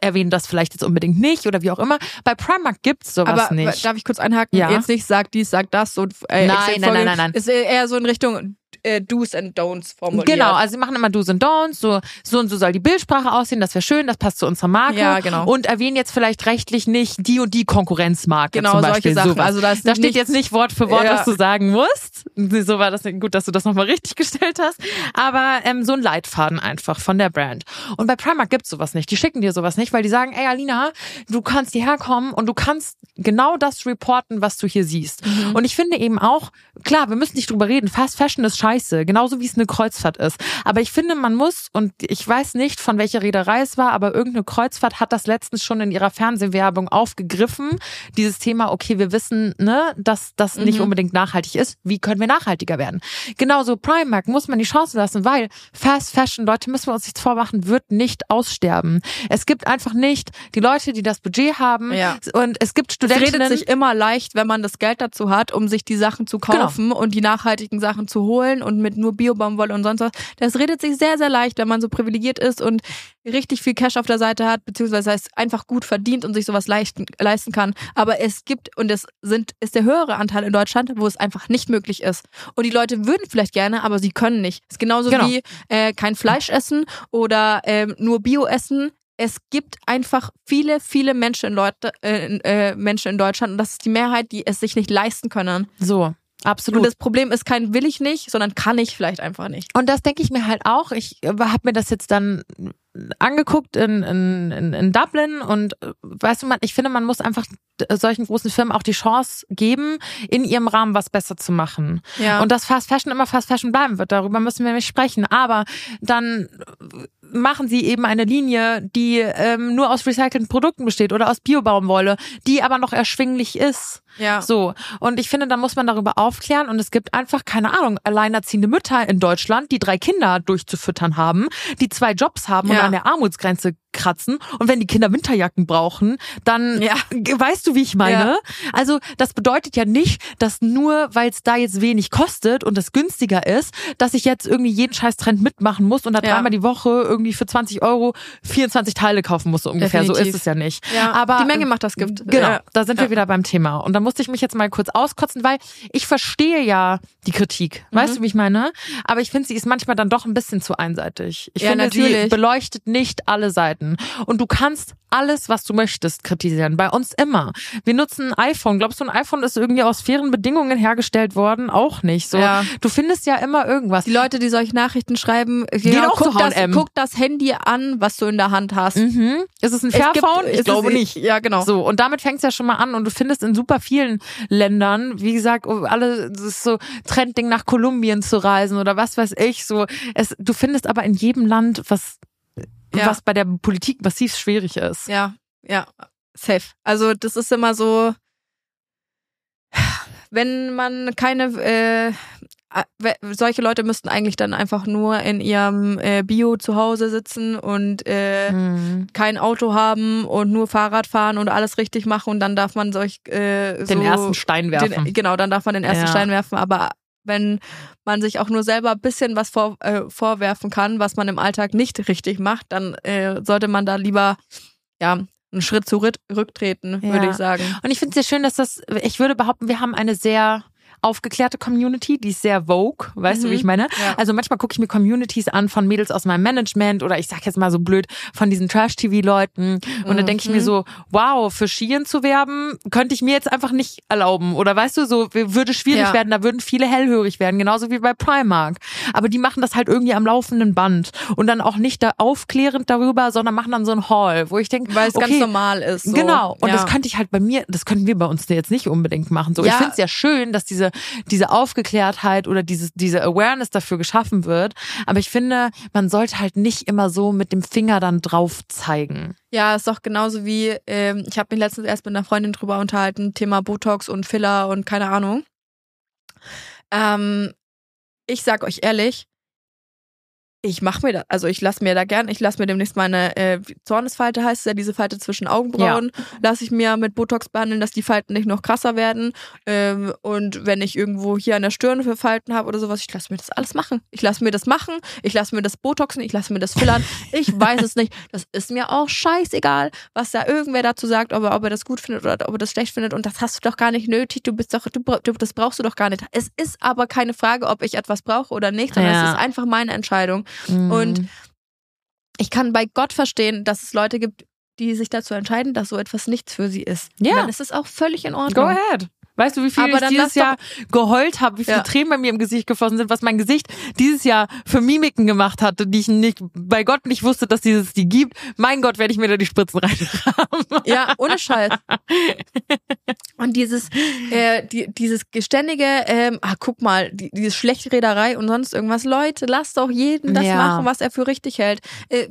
erwähnen das vielleicht jetzt unbedingt nicht oder wie auch immer. Bei Primark gibt's sowas Aber nicht. darf ich kurz einhaken? Ja. Jetzt nicht sag dies, sag das. Und, äh, Nein, nein, nein, nein, nein. Ist eher so in Richtung äh, Do's and Don'ts formuliert. Genau, also sie machen immer Do's und Don'ts, so, so und so soll die Bildsprache aussehen, das wäre schön, das passt zu unserer Marke. Ja, genau. Und erwähnen jetzt vielleicht rechtlich nicht die und die Konkurrenzmarke Genau, zum solche Beispiel. Sachen. Sowas. Also da da steht jetzt nicht Wort für Wort, Ja. was du sagen musst. So war das gut, dass du das nochmal richtig gestellt hast. Aber ähm, so ein Leitfaden einfach von der Brand. Und bei Primark gibt's sowas nicht. Die schicken dir sowas nicht, weil die sagen, ey Alina, du kannst hierher kommen und du kannst genau das reporten, was du hier siehst. Mhm. Und ich finde eben auch, klar, wir müssen nicht drüber reden, Fast Fashion ist scheiße, genauso wie es eine Kreuzfahrt ist. Aber ich finde, man muss, und ich weiß nicht, von welcher Reederei es war, aber irgendeine Kreuzfahrt hat das letztens schon in ihrer Fernsehwerbung aufgegriffen. Dieses Thema, okay, wir wissen, ne, dass das nicht Mhm. unbedingt nachhaltig ist. Wie können wir nachhaltiger werden? Genauso Primark muss man die Chance lassen, weil Fast Fashion, Leute, müssen wir uns nichts vormachen, wird nicht aussterben. Es gibt einfach nicht die Leute, die das Budget haben. Ja. Und es gibt Es Studentinnen. redet sich immer leicht, wenn man das Geld dazu hat, um sich die Sachen zu Genau. kaufen und die nachhaltigen Sachen zu holen und mit nur Biobaumwolle und sonst was. Das redet sich sehr, sehr leicht, wenn man so privilegiert ist und richtig viel Cash auf der Seite hat, beziehungsweise es einfach gut verdient und sich sowas leisten, leisten kann. Aber es gibt, und es sind, ist der höhere Anteil in Deutschland, wo es einfach nicht möglich ist. Und die Leute würden vielleicht gerne, aber sie können nicht. Es ist genauso Genau. wie äh, kein Fleisch essen oder ähm, nur Bio essen. Es gibt einfach viele, viele Menschen in, Leute, äh, äh, Menschen in Deutschland und das ist die Mehrheit, die es sich nicht leisten können. so, absolut. Und das Problem ist kein will ich nicht, sondern kann ich vielleicht einfach nicht. Und das denke ich mir halt auch. Ich habe mir das jetzt dann angeguckt in, in, in, in Dublin und äh, weißt du, man, ich finde, man muss einfach solchen großen Firmen auch die Chance geben, in ihrem Rahmen was besser zu machen. Ja. Und dass Fast Fashion immer Fast Fashion bleiben wird, darüber müssen wir nicht sprechen. Aber dann machen sie eben eine Linie, die ähm, nur aus recycelten Produkten besteht oder aus Biobaumwolle, die aber noch erschwinglich ist. ja. So. Und ich finde, da muss man darüber aufklären. Und es gibt einfach, keine Ahnung, alleinerziehende Mütter in Deutschland, die drei Kinder durchzufüttern haben, die zwei Jobs haben und Ja. An der Armutsgrenze kratzen. Und wenn die Kinder Winterjacken brauchen, dann Ja. weißt du, wie ich meine. Ja. Also das bedeutet ja nicht, dass nur, weil es da jetzt wenig kostet und es günstiger ist, dass ich jetzt irgendwie jeden scheiß Trend mitmachen muss und da Ja. dreimal die Woche irgendwie für 20 Euro 24 Teile kaufen muss, so ungefähr. So Definitiv. ist es ja nicht. Ja, Aber die Menge macht das Gift. Genau, da sind wir wieder beim Thema. Und da musste ich mich jetzt mal kurz auskotzen, weil ich verstehe ja die Kritik. Mhm. Weißt du, wie ich meine? Aber ich finde, sie ist manchmal dann doch ein bisschen zu einseitig. Ich finde, sie natürlich. beleuchtet nicht alle Seiten. Und du kannst alles, was du möchtest, kritisieren. Bei uns immer. Wir nutzen ein iPhone. Glaubst du, ein iPhone ist irgendwie aus fairen Bedingungen hergestellt worden? Auch nicht. So, Ja. du findest ja immer irgendwas. Die Leute, die solche Nachrichten schreiben, Gehen auch guck, zu das, guck das Handy an, was du in der Hand hast. Mhm. Ist es ein Es Fairphone? es Ich ist- glaube nicht. Ja, genau. So, und damit fängt's ja schon mal an. Und du findest in super vielen Ländern, wie gesagt, oh, alle, das ist so Trendding nach Kolumbien zu reisen oder was weiß ich. So, es, du findest aber in jedem Land, was, Ja. was bei der Politik massiv schwierig ist. Ja, ja, safe. Also das ist immer so, wenn man keine, äh, solche Leute müssten eigentlich dann einfach nur in ihrem äh, Bio zu Hause sitzen und äh, Mhm. kein Auto haben und nur Fahrrad fahren und alles richtig machen und dann darf man solch äh, Den so ersten Stein werfen. Den, genau, dann darf man den ersten Ja. Stein werfen, aber wenn man sich auch nur selber ein bisschen was vor, äh, vorwerfen kann, was man im Alltag nicht richtig macht, dann äh, sollte man da lieber ja einen Schritt zurücktreten, Ja. würde ich sagen. Und ich finde es sehr schön, dass das, ich würde behaupten, wir haben eine sehr aufgeklärte Community, die ist sehr vogue, weißt du, wie Mhm. ich meine? Ja. Also manchmal gucke ich mir Communities an von Mädels aus meinem Management oder ich sag jetzt mal so blöd von diesen Trash-TV-Leuten und dann denke ich mir Mhm. so, wow, für Skiern zu werben, könnte ich mir jetzt einfach nicht erlauben oder weißt du, so würde schwierig Ja. werden, da würden viele hellhörig werden, genauso wie bei Primark. Aber die machen das halt irgendwie am laufenden Band und dann auch nicht da aufklärend darüber, sondern machen dann so ein Haul, wo ich denke, Weil es okay, ganz normal ist. So. Genau. Und ja. das könnte ich halt bei mir, das könnten wir bei uns jetzt nicht unbedingt machen. So, ich finde es ja schön, dass diese, diese Aufgeklärtheit oder dieses, diese Awareness dafür geschaffen wird. Aber ich finde, man sollte halt nicht immer so mit dem Finger dann drauf zeigen. Ja, ist doch genauso wie, ähm, ich habe mich letztens erst mit einer Freundin drüber unterhalten, Thema Botox und Filler und keine Ahnung. Ähm, ich sag euch ehrlich, ich mache mir da, also ich lasse mir da gern, ich lasse mir demnächst meine äh, Zornesfalte heißt es ja, diese Falte zwischen Augenbrauen, lasse ich mir mit Botox behandeln, dass die Falten nicht noch krasser werden. Ähm, und wenn ich irgendwo hier an der Stirn für Falten habe oder sowas, ich lasse mir das alles machen. Ich lasse mir das machen, ich lasse mir das Botoxen, ich lasse mir das fillern. Ich weiß es nicht. Das ist mir auch scheißegal, was da irgendwer dazu sagt, ob er, ob er das gut findet oder ob er das schlecht findet. Und das hast du doch gar nicht nötig. Du bist doch, du, du, das brauchst du doch gar nicht. Es ist aber keine Frage, ob ich etwas brauche oder nicht, sondern Ja. es ist einfach meine Entscheidung. Mhm. Und ich kann bei Gott verstehen, dass es Leute gibt, die sich dazu entscheiden, dass so etwas nichts für sie ist. Ja. Und dann ist es auch völlig in Go Ordnung. ahead. Weißt du, wie viel Aber ich dieses Jahr geheult habe, wie viele Ja. Tränen bei mir im Gesicht geflossen sind, was mein Gesicht dieses Jahr für Mimiken gemacht hatte, die ich nicht, bei Gott nicht wusste, dass dieses die gibt. Mein Gott, werde ich mir da die Spritzen reinrahmen. Ja, ohne Scheiß. Und dieses, äh, die, dieses geständige, ähm, ah, guck mal, die, diese Schlechtrederei und sonst irgendwas. Leute, lasst doch jeden das Ja. machen, was er für richtig hält. Äh,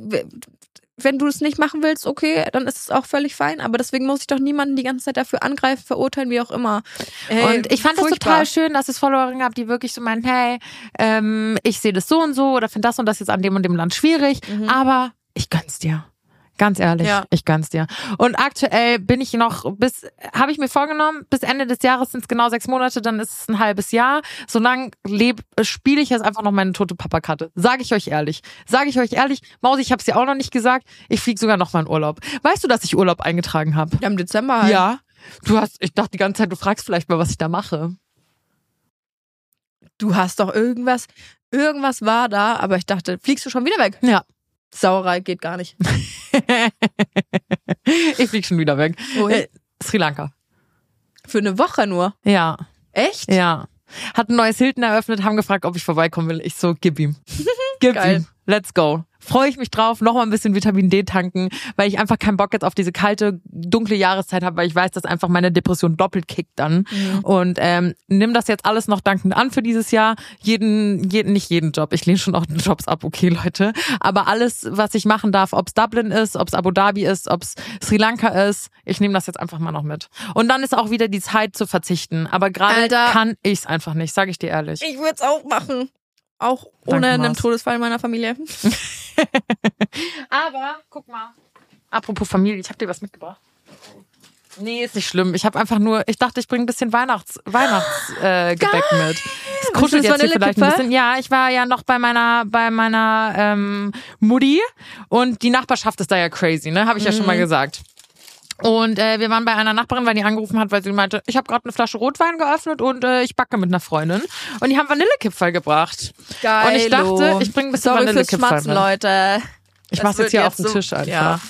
wenn du es nicht machen willst, okay, dann ist es auch völlig fein. Aber deswegen muss ich doch niemanden die ganze Zeit dafür angreifen, verurteilen, wie auch immer. Äh, Und ich fand das furchtbar. total schön, dass es Followerinnen gab, die wirklich so meinen, hey, ähm, ich sehe das so und so oder finde das und das jetzt an dem und dem Land schwierig, aber ich gönn's dir. Ganz ehrlich, Ja. ich gönn's dir. Und aktuell bin ich noch bis, habe ich mir vorgenommen, bis Ende des Jahres sind es genau sechs Monate, dann ist es ein halbes Jahr. Solange leb, spiele ich jetzt einfach noch meine tote Papa-Karte. Sage ich euch ehrlich. Sage ich euch ehrlich, Mausi, ich habe es dir auch noch nicht gesagt. Ich fliege sogar noch mal in Urlaub. Weißt du, dass ich Urlaub eingetragen habe? Ja, im Dezember halt. Ja. Du hast, ich dachte die ganze Zeit, du fragst vielleicht mal, was ich da mache. Du hast doch irgendwas, irgendwas war da, aber ich dachte, fliegst du schon wieder weg? Ja. Sauerei geht gar nicht. ich flieg schon wieder weg. Wohin? Äh, Sri Lanka. Für eine Woche nur. Ja, Echt? ja. Hat ein neues Hilton eröffnet, haben gefragt, ob ich vorbeikommen will. Ich so, gib ihm. Gib ihm. Let's go. Freue ich mich drauf, noch mal ein bisschen Vitamin D tanken, weil ich einfach keinen Bock jetzt auf diese kalte, dunkle Jahreszeit habe, weil ich weiß, dass einfach meine Depression doppelt kickt dann. Und ähm, nimm das jetzt alles noch dankend an für dieses Jahr. Jeden, jeden, nicht jeden Job. Ich lehne schon auch Jobs ab, okay, Leute. Aber alles, was ich machen darf, ob's Dublin ist, ob's Abu Dhabi ist, ob's Sri Lanka ist, ich nehme das jetzt einfach mal noch mit. Und dann ist auch wieder die Zeit zu verzichten. Aber gerade kann ich's einfach nicht, sage ich dir ehrlich. Ich würde es auch machen. Auch ohne Danke, einen. Todesfall in meiner Familie. Aber guck mal, Apropos Familie, ich habe dir was mitgebracht. Nee, ist nicht schlimm. Ich habe einfach nur, ich dachte, ich bringe ein bisschen Weihnachts Weihnachtsgebäck äh, Gebäck mit. Es kuschelt jetzt hier vielleicht ein bisschen. Ja, ich war ja noch bei meiner bei meiner ähm, Mutti und die Nachbarschaft ist da ja crazy, ne? Habe ich ja schon mal gesagt. Und äh, wir waren bei einer Nachbarin, weil die angerufen hat, weil sie meinte, ich habe gerade eine Flasche Rotwein geöffnet und äh, ich backe mit einer Freundin. Und die haben Vanillekipferl gebracht. Geil. Und ich dachte, ich bringe ein bisschen Sorry Vanillekipferl mit. Leute. Ich Es mach's jetzt hier auf jetzt den so- Tisch einfach. Ja.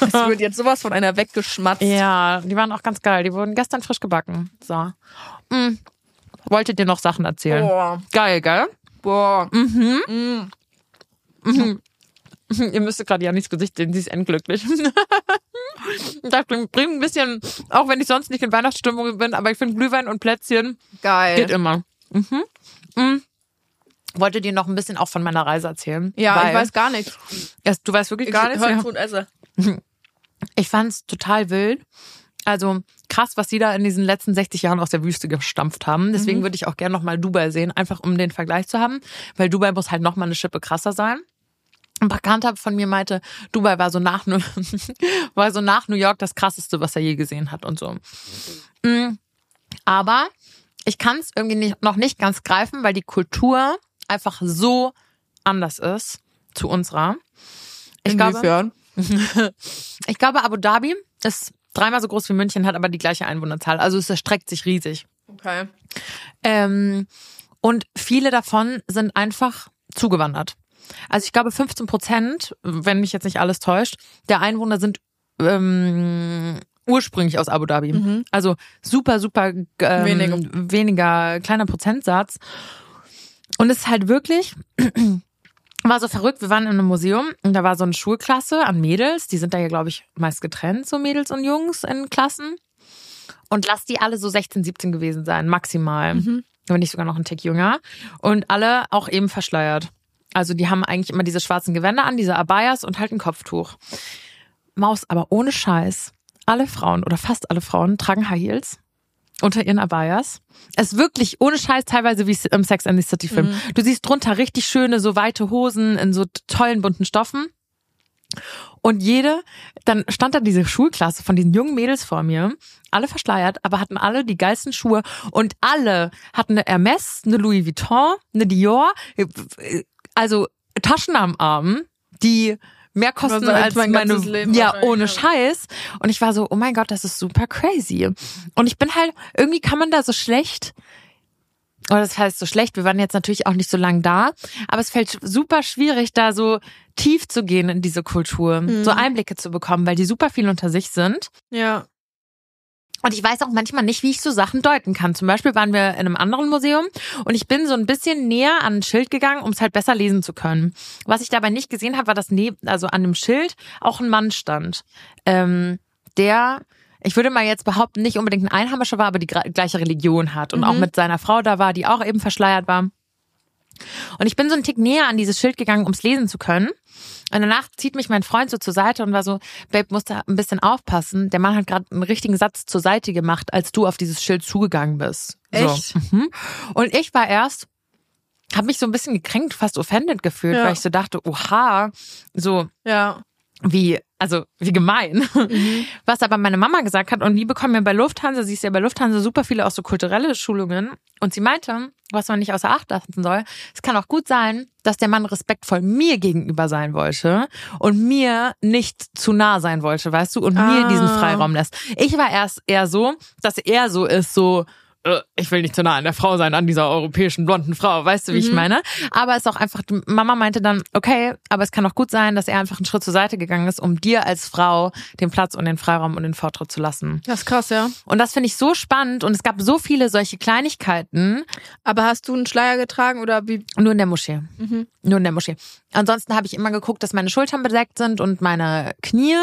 Es wird jetzt sowas von einer weggeschmatzt. Ja, die waren auch ganz geil. Die wurden gestern frisch gebacken. So. Mm. Wolltet ihr noch Sachen erzählen? Boah. Geil, gell? Boah. Ihr müsstet gerade Janis Gesicht sehen, sie ist endglücklich. das bringt ein bisschen, auch wenn ich sonst nicht in Weihnachtsstimmung bin, aber ich finde Glühwein und Plätzchen Geil. geht immer. Mhm. Mhm. Wolltet ihr noch ein bisschen auch von meiner Reise erzählen? Ja, ich weiß gar nichts. Du weißt wirklich gar nichts? zu und esse. Ich fand's total wild. Also krass, was die da in diesen letzten 60 Jahren aus der Wüste gestampft haben. Deswegen Mhm. würde ich auch gerne noch mal Dubai sehen, einfach um den Vergleich zu haben, weil Dubai muss halt noch mal eine Schippe krasser sein. Ein Bekannter von mir meinte, Dubai war so nach New, war so nach New York das krasseste, was er je gesehen hat und so. Mm. Aber ich kann es irgendwie nicht, noch nicht ganz greifen, weil die Kultur einfach so anders ist zu unserer. Ich glaube, Inwiefern? ich glaube, Abu Dhabi ist dreimal so groß wie München, hat aber die gleiche Einwohnerzahl. Also es erstreckt sich riesig. Okay. Ähm, und viele davon sind einfach zugewandert. Also ich glaube, 15 Prozent, wenn mich jetzt nicht alles täuscht, der Einwohner sind ähm, ursprünglich aus Abu Dhabi. Also super, super ähm, Wenige. weniger kleiner Prozentsatz. Und es ist halt wirklich, war so verrückt. Wir waren in einem Museum und da war so eine Schulklasse an Mädels. Die sind da ja, glaube ich, meist getrennt, so Mädels und Jungs in Klassen. Und lass die alle so 16, 17 gewesen sein, maximal. Wenn nicht sogar noch ein Tick jünger. Und alle auch eben verschleiert. Also die haben eigentlich immer diese schwarzen Gewänder an, diese Abayas und halt ein Kopftuch. Maus, aber ohne Scheiß. Alle Frauen oder fast alle Frauen tragen High Heels unter ihren Abayas. Es ist wirklich ohne Scheiß teilweise wie im Sex and the City Film. Du siehst drunter richtig schöne, so weite Hosen in so tollen bunten Stoffen. Und jede, dann stand da diese Schulklasse von diesen jungen Mädels vor mir, alle verschleiert, aber hatten alle die geilsten Schuhe und alle hatten eine Hermes, eine Louis Vuitton, eine Dior, also Taschen am Arm, die mehr kosten Also als als mein meine, ganzes Leben ja, ohne. Scheiß. Und ich war so, oh mein Gott, das ist super crazy. Und ich bin halt, irgendwie kann man da so schlecht, oder das heißt so schlecht, wir waren jetzt natürlich auch nicht so lang da, aber es fällt super schwierig, da so tief zu gehen in diese Kultur, so Einblicke zu bekommen, weil die super viel unter sich sind. Ja. Und ich weiß auch manchmal nicht, wie ich so Sachen deuten kann. Zum Beispiel waren wir in einem anderen Museum und ich bin so ein bisschen näher an ein Schild gegangen, um es halt besser lesen zu können. Was ich dabei nicht gesehen habe, war, dass neben, also an dem Schild auch ein Mann stand, ähm, der, ich würde mal jetzt behaupten, nicht unbedingt ein Einheimischer war, aber die gleiche Religion hat und auch mit seiner Frau da war, die auch eben verschleiert war. Und ich bin so einen Tick näher an dieses Schild gegangen, ums lesen zu können. Und danach zieht mich mein Freund so zur Seite und war so, Babe, musst da ein bisschen aufpassen. Der Mann hat gerade einen richtigen Satz zur Seite gemacht, als du auf dieses Schild zugegangen bist. Echt? So. Mhm. Und ich war erst, habe mich so ein bisschen gekränkt, fast offended gefühlt, Ja. weil ich so dachte, oha, so Ja. Wie, also wie gemein. Was aber meine Mama gesagt hat, und die bekommen ja bei Lufthansa, sie ist ja bei Lufthansa super viele auch so kulturelle Schulungen. Und sie meinte, was man nicht außer Acht lassen soll, es kann auch gut sein, dass der Mann respektvoll mir gegenüber sein wollte und mir nicht zu nah sein wollte, weißt du, und mir Ah. diesen Freiraum lässt. Ich war erst eher so, dass er so ist, so, ich will nicht zu nah an der Frau sein, an dieser europäischen blonden Frau, weißt du, wie ich meine? Aber es ist auch einfach, Mama meinte dann, okay, aber es kann auch gut sein, dass er einfach einen Schritt zur Seite gegangen ist, um dir als Frau den Platz und den Freiraum und den Vortritt zu lassen. Das ist krass, ja. Und das finde ich so spannend und es gab so viele solche Kleinigkeiten, Aber hast du einen Schleier getragen oder wie? nur in der Moschee. Nur in der Moschee. Ansonsten habe ich immer geguckt, dass meine Schultern bedeckt sind und meine Knie.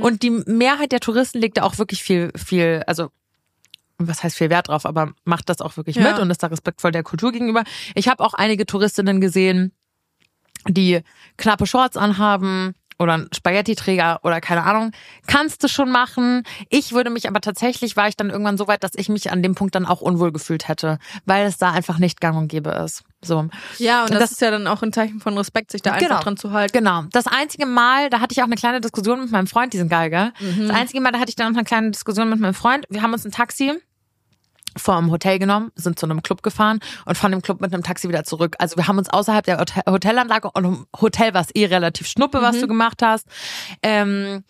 Und die Mehrheit der Touristen legt da auch wirklich viel, viel, also was heißt viel Wert drauf, aber macht das auch wirklich Ja. mit und ist da respektvoll der Kultur gegenüber. Ich habe auch einige Touristinnen gesehen, die knappe Shorts anhaben oder ein Spaghetti-Träger oder keine Ahnung, kannst du schon machen. Ich würde mich aber tatsächlich, war ich dann irgendwann so weit, dass ich mich an dem Punkt dann auch unwohl gefühlt hätte, weil es da einfach nicht gang und gäbe ist. So. Ja, und, das, das, ist ja dann auch ein Zeichen von Respekt, sich da genau, einfach dran zu halten. Genau. Das einzige Mal, da hatte ich auch eine kleine Diskussion mit meinem Freund, diesen Geiger. Mhm. Das einzige Mal, da hatte ich dann auch eine kleine Diskussion mit meinem Freund. Wir haben uns ein Taxi vom Hotel genommen, sind zu einem Club gefahren und von dem Club mit einem Taxi wieder zurück. Also wir haben uns außerhalb der Hotelanlage und im Hotel war es eh relativ schnuppe, was mhm. du gemacht hast. Ähm,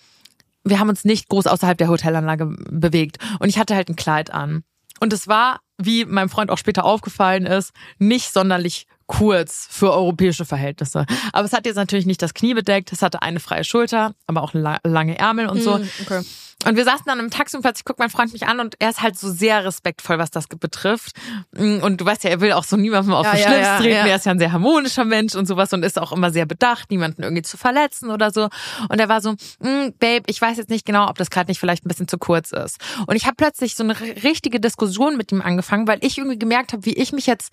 wir haben uns nicht groß außerhalb der Hotelanlage bewegt. Und ich hatte halt ein Kleid an. Und es war, wie meinem Freund auch später aufgefallen ist, nicht sonderlich kurz für europäische Verhältnisse. Aber es hat jetzt natürlich nicht das Knie bedeckt, es hatte eine freie Schulter, aber auch lange Ärmel und so. Mhm, okay. Und wir saßen dann im Taxi und plötzlich guckt mein Freund mich an und er ist halt so sehr respektvoll, was das betrifft. Und du weißt ja, er will auch so niemandem auf ja, den ja, Schlips ja, treten. Er ist ja ein sehr harmonischer Mensch und sowas und ist auch immer sehr bedacht, niemanden irgendwie zu verletzen oder so. Und er war so, hm, Babe, ich weiß jetzt nicht genau, ob das gerade nicht vielleicht ein bisschen zu kurz ist. Und ich habe plötzlich so eine richtige Diskussion mit ihm angefangen, weil ich irgendwie gemerkt habe, wie ich mich jetzt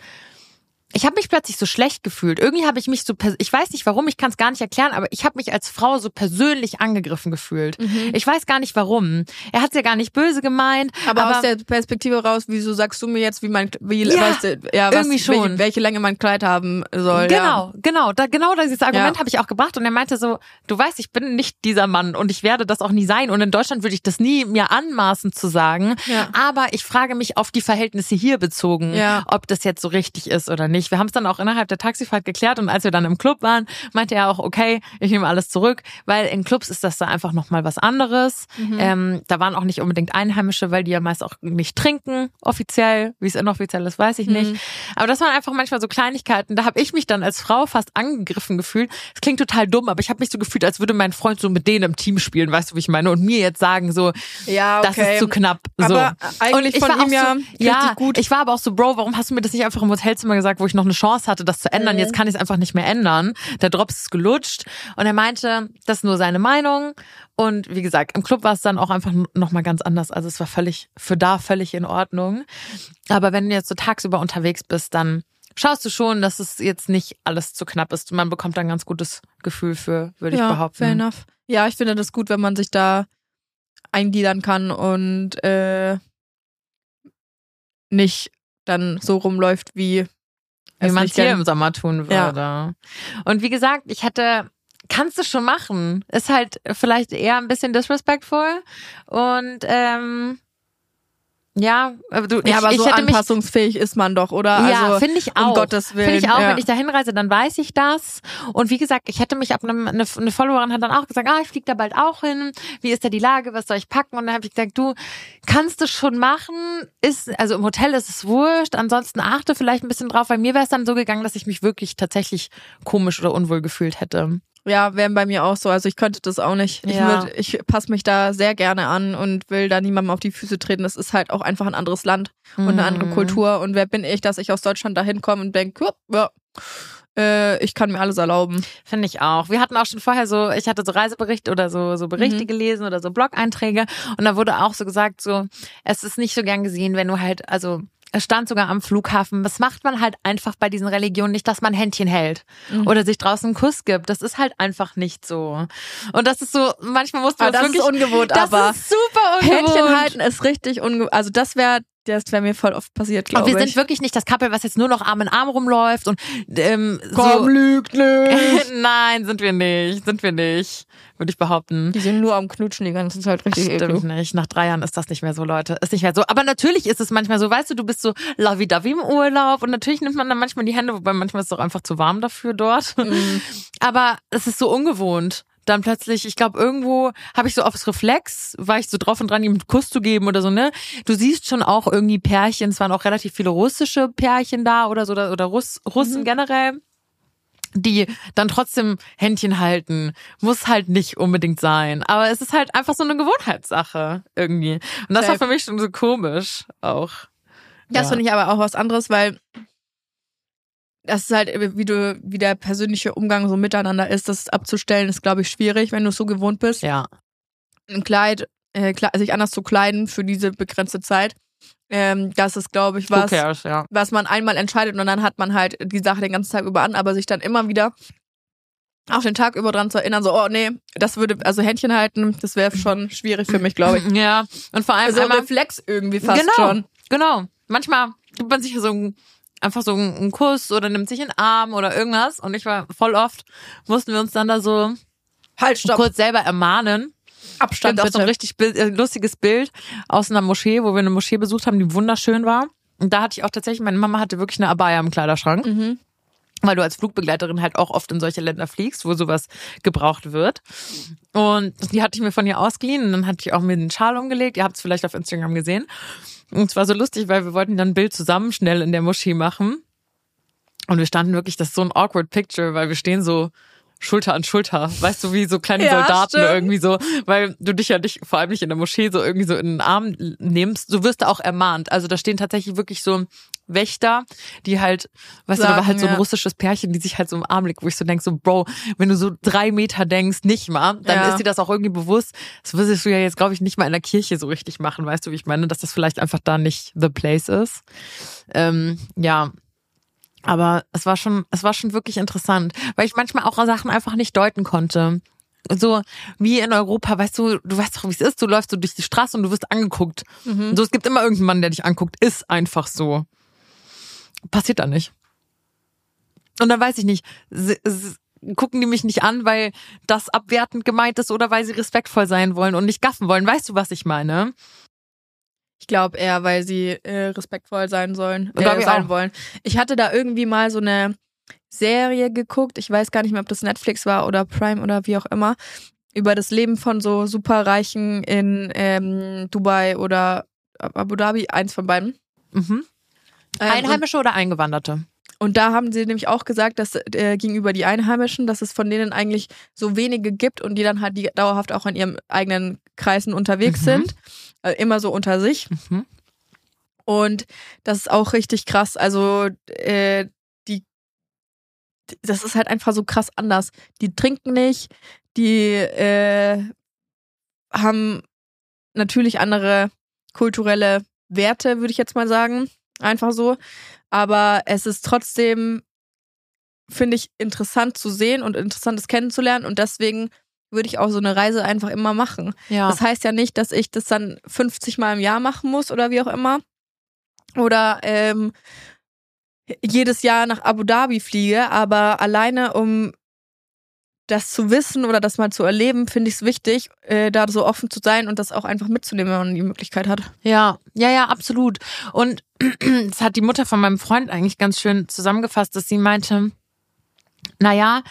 ich habe mich plötzlich so schlecht gefühlt. Irgendwie habe ich mich so, ich weiß nicht warum, ich kann es gar nicht erklären, aber ich habe mich als Frau so persönlich angegriffen gefühlt. Mhm. Ich weiß gar nicht warum. Er hat es ja gar nicht böse gemeint. Aber, aber, aus der Perspektive raus, wieso sagst du mir jetzt, wie mein, wie, ja, weißt du, ja, was, irgendwie schon. Welche, welche, Länge mein Kleid haben soll? Genau, ja. genau, da, genau dieses Argument ja. habe ich auch gebracht und er meinte so, du weißt, ich bin nicht dieser Mann und ich werde das auch nie sein und in Deutschland würde ich das nie mir anmaßen zu sagen. Ja. Aber ich frage mich auf die Verhältnisse hier bezogen, ob das jetzt so richtig ist oder nicht nicht. Wir haben es dann auch innerhalb der Taxifahrt geklärt und als wir dann im Club waren, meinte er auch, okay, ich nehme alles zurück, weil in Clubs ist das da einfach nochmal was anderes. Mhm. Ähm, da waren auch nicht unbedingt Einheimische, weil die ja meist auch nicht trinken, offiziell. Wie es inoffiziell ist, weiß ich mhm. nicht. Aber das waren einfach manchmal so Kleinigkeiten. Da habe ich mich dann als Frau fast angegriffen gefühlt. Es klingt total dumm, aber ich habe mich so gefühlt, als würde mein Freund so mit denen im Team spielen, weißt du, wie ich meine? Und mir jetzt sagen so, ja, okay. das ist zu knapp. So. Aber eigentlich und ich von ihm ja, so, ja gut. Ich war aber auch so, Bro, warum hast du mir das nicht einfach im Hotelzimmer gesagt, wo ich noch eine Chance hatte, das zu ändern. Mhm. Jetzt kann ich es einfach nicht mehr ändern. Der Drops ist gelutscht und er meinte, das ist nur seine Meinung. Und wie gesagt, im Club war es dann auch einfach nochmal ganz anders. Also es war völlig, für da völlig in Ordnung. Aber wenn du jetzt so tagsüber unterwegs bist, dann schaust du schon, dass es jetzt nicht alles zu knapp ist. Man bekommt da ein ganz gutes Gefühl für, würde ja, ich behaupten. Fair enough. Ja, ich finde das gut, wenn man sich da eingliedern kann und äh, nicht dann so rumläuft wie wie man es hier im Sommer tun würde. Ja. Und wie gesagt, ich hätte, kannst du schon machen. Ist halt vielleicht eher ein bisschen disrespectful und ähm, ja, du, ja, ich, aber so anpassungsfähig ist man doch, oder? Ja, also, finde ich auch. Um Gottes Willen. Finde ich auch, ja. wenn ich da hinreise, dann weiß ich das. Und wie gesagt, ich hätte mich ab einem, eine, eine Followerin hat dann auch gesagt, ah, ich fliege da bald auch hin. Wie ist da die Lage? Was soll ich packen? Und dann habe ich gesagt, du kannst es schon machen. Ist also im Hotel ist es wurscht. Ansonsten achte vielleicht ein bisschen drauf. Weil mir wäre es dann so gegangen, dass ich mich wirklich tatsächlich komisch oder unwohl gefühlt hätte. Ja, wären bei mir auch so. Also ich könnte das auch nicht. Ich, ja. würd, ich passe mich da sehr gerne an und will da niemandem auf die Füße treten. Das ist halt auch einfach ein anderes Land und eine andere mhm. Kultur. Und wer bin ich, dass ich aus Deutschland da hinkomme und denke, ja, äh, ich kann mir alles erlauben. Finde ich auch. Wir hatten auch schon vorher so, ich hatte so Reiseberichte oder so, so Berichte mhm. gelesen oder so Blog-Einträge und da wurde auch so gesagt, so, es ist nicht so gern gesehen, wenn du halt, also es stand sogar am Flughafen. Das macht man halt einfach bei diesen Religionen nicht, dass man Händchen hält mhm. oder sich draußen einen Kuss gibt. Das ist halt einfach nicht so. Und das ist so, manchmal musst du aber das, das wirklich, ist ungewohnt, das aber ist super ungewohnt. Händchen halten ist richtig ungewohnt. Also das wäre das wäre mir voll oft passiert, glaube ich. Und wir sind wirklich nicht das Couple, was jetzt nur noch Arm in Arm rumläuft und ähm, Komm, so. lügt nicht. Nein, sind wir nicht, sind wir nicht, würde ich behaupten. Die sind nur am Knutschen die ganze Zeit richtig Stimmt eklig. nicht. Nach drei Jahren ist das nicht mehr so, Leute. Ist nicht mehr so. Aber natürlich ist es manchmal so, weißt du, du bist so lavi-davi im Urlaub und natürlich nimmt man dann manchmal die Hände, wobei manchmal ist es doch einfach zu warm dafür dort. Mhm. Aber es ist so ungewohnt dann plötzlich, ich glaube, irgendwo habe ich so aufs Reflex, war ich so drauf und dran, ihm einen Kuss zu geben oder so, ne? Du siehst schon auch irgendwie Pärchen, es waren auch relativ viele russische Pärchen da oder so, oder, Russ, Russen mhm. generell die dann trotzdem Händchen halten, muss halt nicht unbedingt sein. Aber es ist halt einfach so eine Gewohnheitssache irgendwie. Und das Safe. war für mich schon so komisch auch. Das ja. finde ich aber auch was anderes, weil das ist halt, wie du, wie der persönliche Umgang so miteinander ist, das abzustellen, ist, glaube ich, schwierig, wenn du es so gewohnt bist. Ja. Ein Kleid, äh, sich anders zu kleiden für diese begrenzte Zeit. Ähm, das ist, glaube ich, was, cares, ja. was man einmal entscheidet und dann hat man halt die Sache den ganzen Tag über an, aber sich dann immer wieder auch den Tag über dran zu erinnern, so, oh nee, das würde, also Händchen halten, das wäre schon schwierig für mich, glaube ich. Ja, und vor allem Also einmal, Reflex irgendwie fast genau, schon. genau. Manchmal gibt man sich so ein, einfach so einen Kuss oder nimmt sich in den Arm oder irgendwas und ich war voll oft, mussten wir uns dann da so Halt, stopp. kurz selber ermahnen. Abstand Gibt auch so ein richtig Bild, äh, lustiges Bild aus einer Moschee, wo wir eine Moschee besucht haben, die wunderschön war. Und da hatte ich auch tatsächlich, meine Mama hatte wirklich eine Abaya im Kleiderschrank. Mhm. Weil du als Flugbegleiterin halt auch oft in solche Länder fliegst, wo sowas gebraucht wird. Und die hatte ich mir von ihr ausgeliehen und dann hatte ich auch mir den Schal umgelegt. Ihr habt es vielleicht auf Instagram gesehen. Und es war so lustig, weil wir wollten dann ein Bild zusammen schnell in der Moschee machen. Und wir standen wirklich, das ist so ein awkward picture, weil wir stehen so Schulter an Schulter, weißt du, wie so kleine Ja, Soldaten stimmt. irgendwie so, weil du dich ja nicht, vor allem nicht in der Moschee so irgendwie so in den Arm nimmst, so wirst du auch ermahnt. Also da stehen tatsächlich wirklich so Wächter, die halt, weißt du, da war Sagen, halt so ein ja. russisches Pärchen, die sich halt so im Arm legt, wo ich so denk so, Bro, wenn du so drei Meter denkst, nicht mal, dann Ja. ist dir das auch irgendwie bewusst. Das würdest du ja jetzt, glaube ich, nicht mal in der Kirche so richtig machen, weißt du, wie ich meine, dass das vielleicht einfach da nicht the place ist. Ähm, ja, aber es war schon, es war schon wirklich interessant, weil ich manchmal auch Sachen einfach nicht deuten konnte. So wie in Europa, weißt du, du weißt doch, wie es ist. Du läufst so durch die Straße und du wirst angeguckt. Mhm. So, es gibt immer irgendeinen Mann, der dich anguckt. Ist einfach so. Passiert da nicht. Und dann weiß ich nicht, gucken die mich nicht an, weil das abwertend gemeint ist oder weil sie respektvoll sein wollen und nicht gaffen wollen. Weißt du, was ich meine? Ich glaube eher, weil sie äh, respektvoll sein sollen, äh, ich sein auch. wollen. Ich hatte da irgendwie mal so eine Serie geguckt, ich weiß gar nicht mehr, ob das Netflix war oder Prime oder wie auch immer, über das Leben von so Superreichen in ähm, Dubai oder Abu Dhabi, eins von beiden. Mhm. Ähm, Einheimische oder Eingewanderte? Und da haben sie nämlich auch gesagt, dass äh, gegenüber die Einheimischen, dass es von denen eigentlich so wenige gibt und die dann halt die dauerhaft auch in ihren eigenen Kreisen unterwegs Mhm. sind, äh, immer so unter sich. Mhm. Und das ist auch richtig krass. Also äh, die, das ist halt einfach so krass anders. Die trinken nicht, die äh, haben natürlich andere kulturelle Werte, würde ich jetzt mal sagen. Einfach so. Aber es ist trotzdem, finde ich, interessant zu sehen und interessantes kennenzulernen. Und deswegen würde ich auch so eine Reise einfach immer machen. Ja. Das heißt ja nicht, dass ich das dann 50 Mal im Jahr machen muss oder wie auch immer. Oder ähm, jedes Jahr nach Abu Dhabi fliege, aber alleine um das zu wissen oder das mal zu erleben, finde ich es wichtig, äh, da so offen zu sein und das auch einfach mitzunehmen, wenn man die Möglichkeit hat. Ja, ja, ja, absolut. Und das hat die Mutter von meinem Freund eigentlich ganz schön zusammengefasst, dass sie meinte, naja,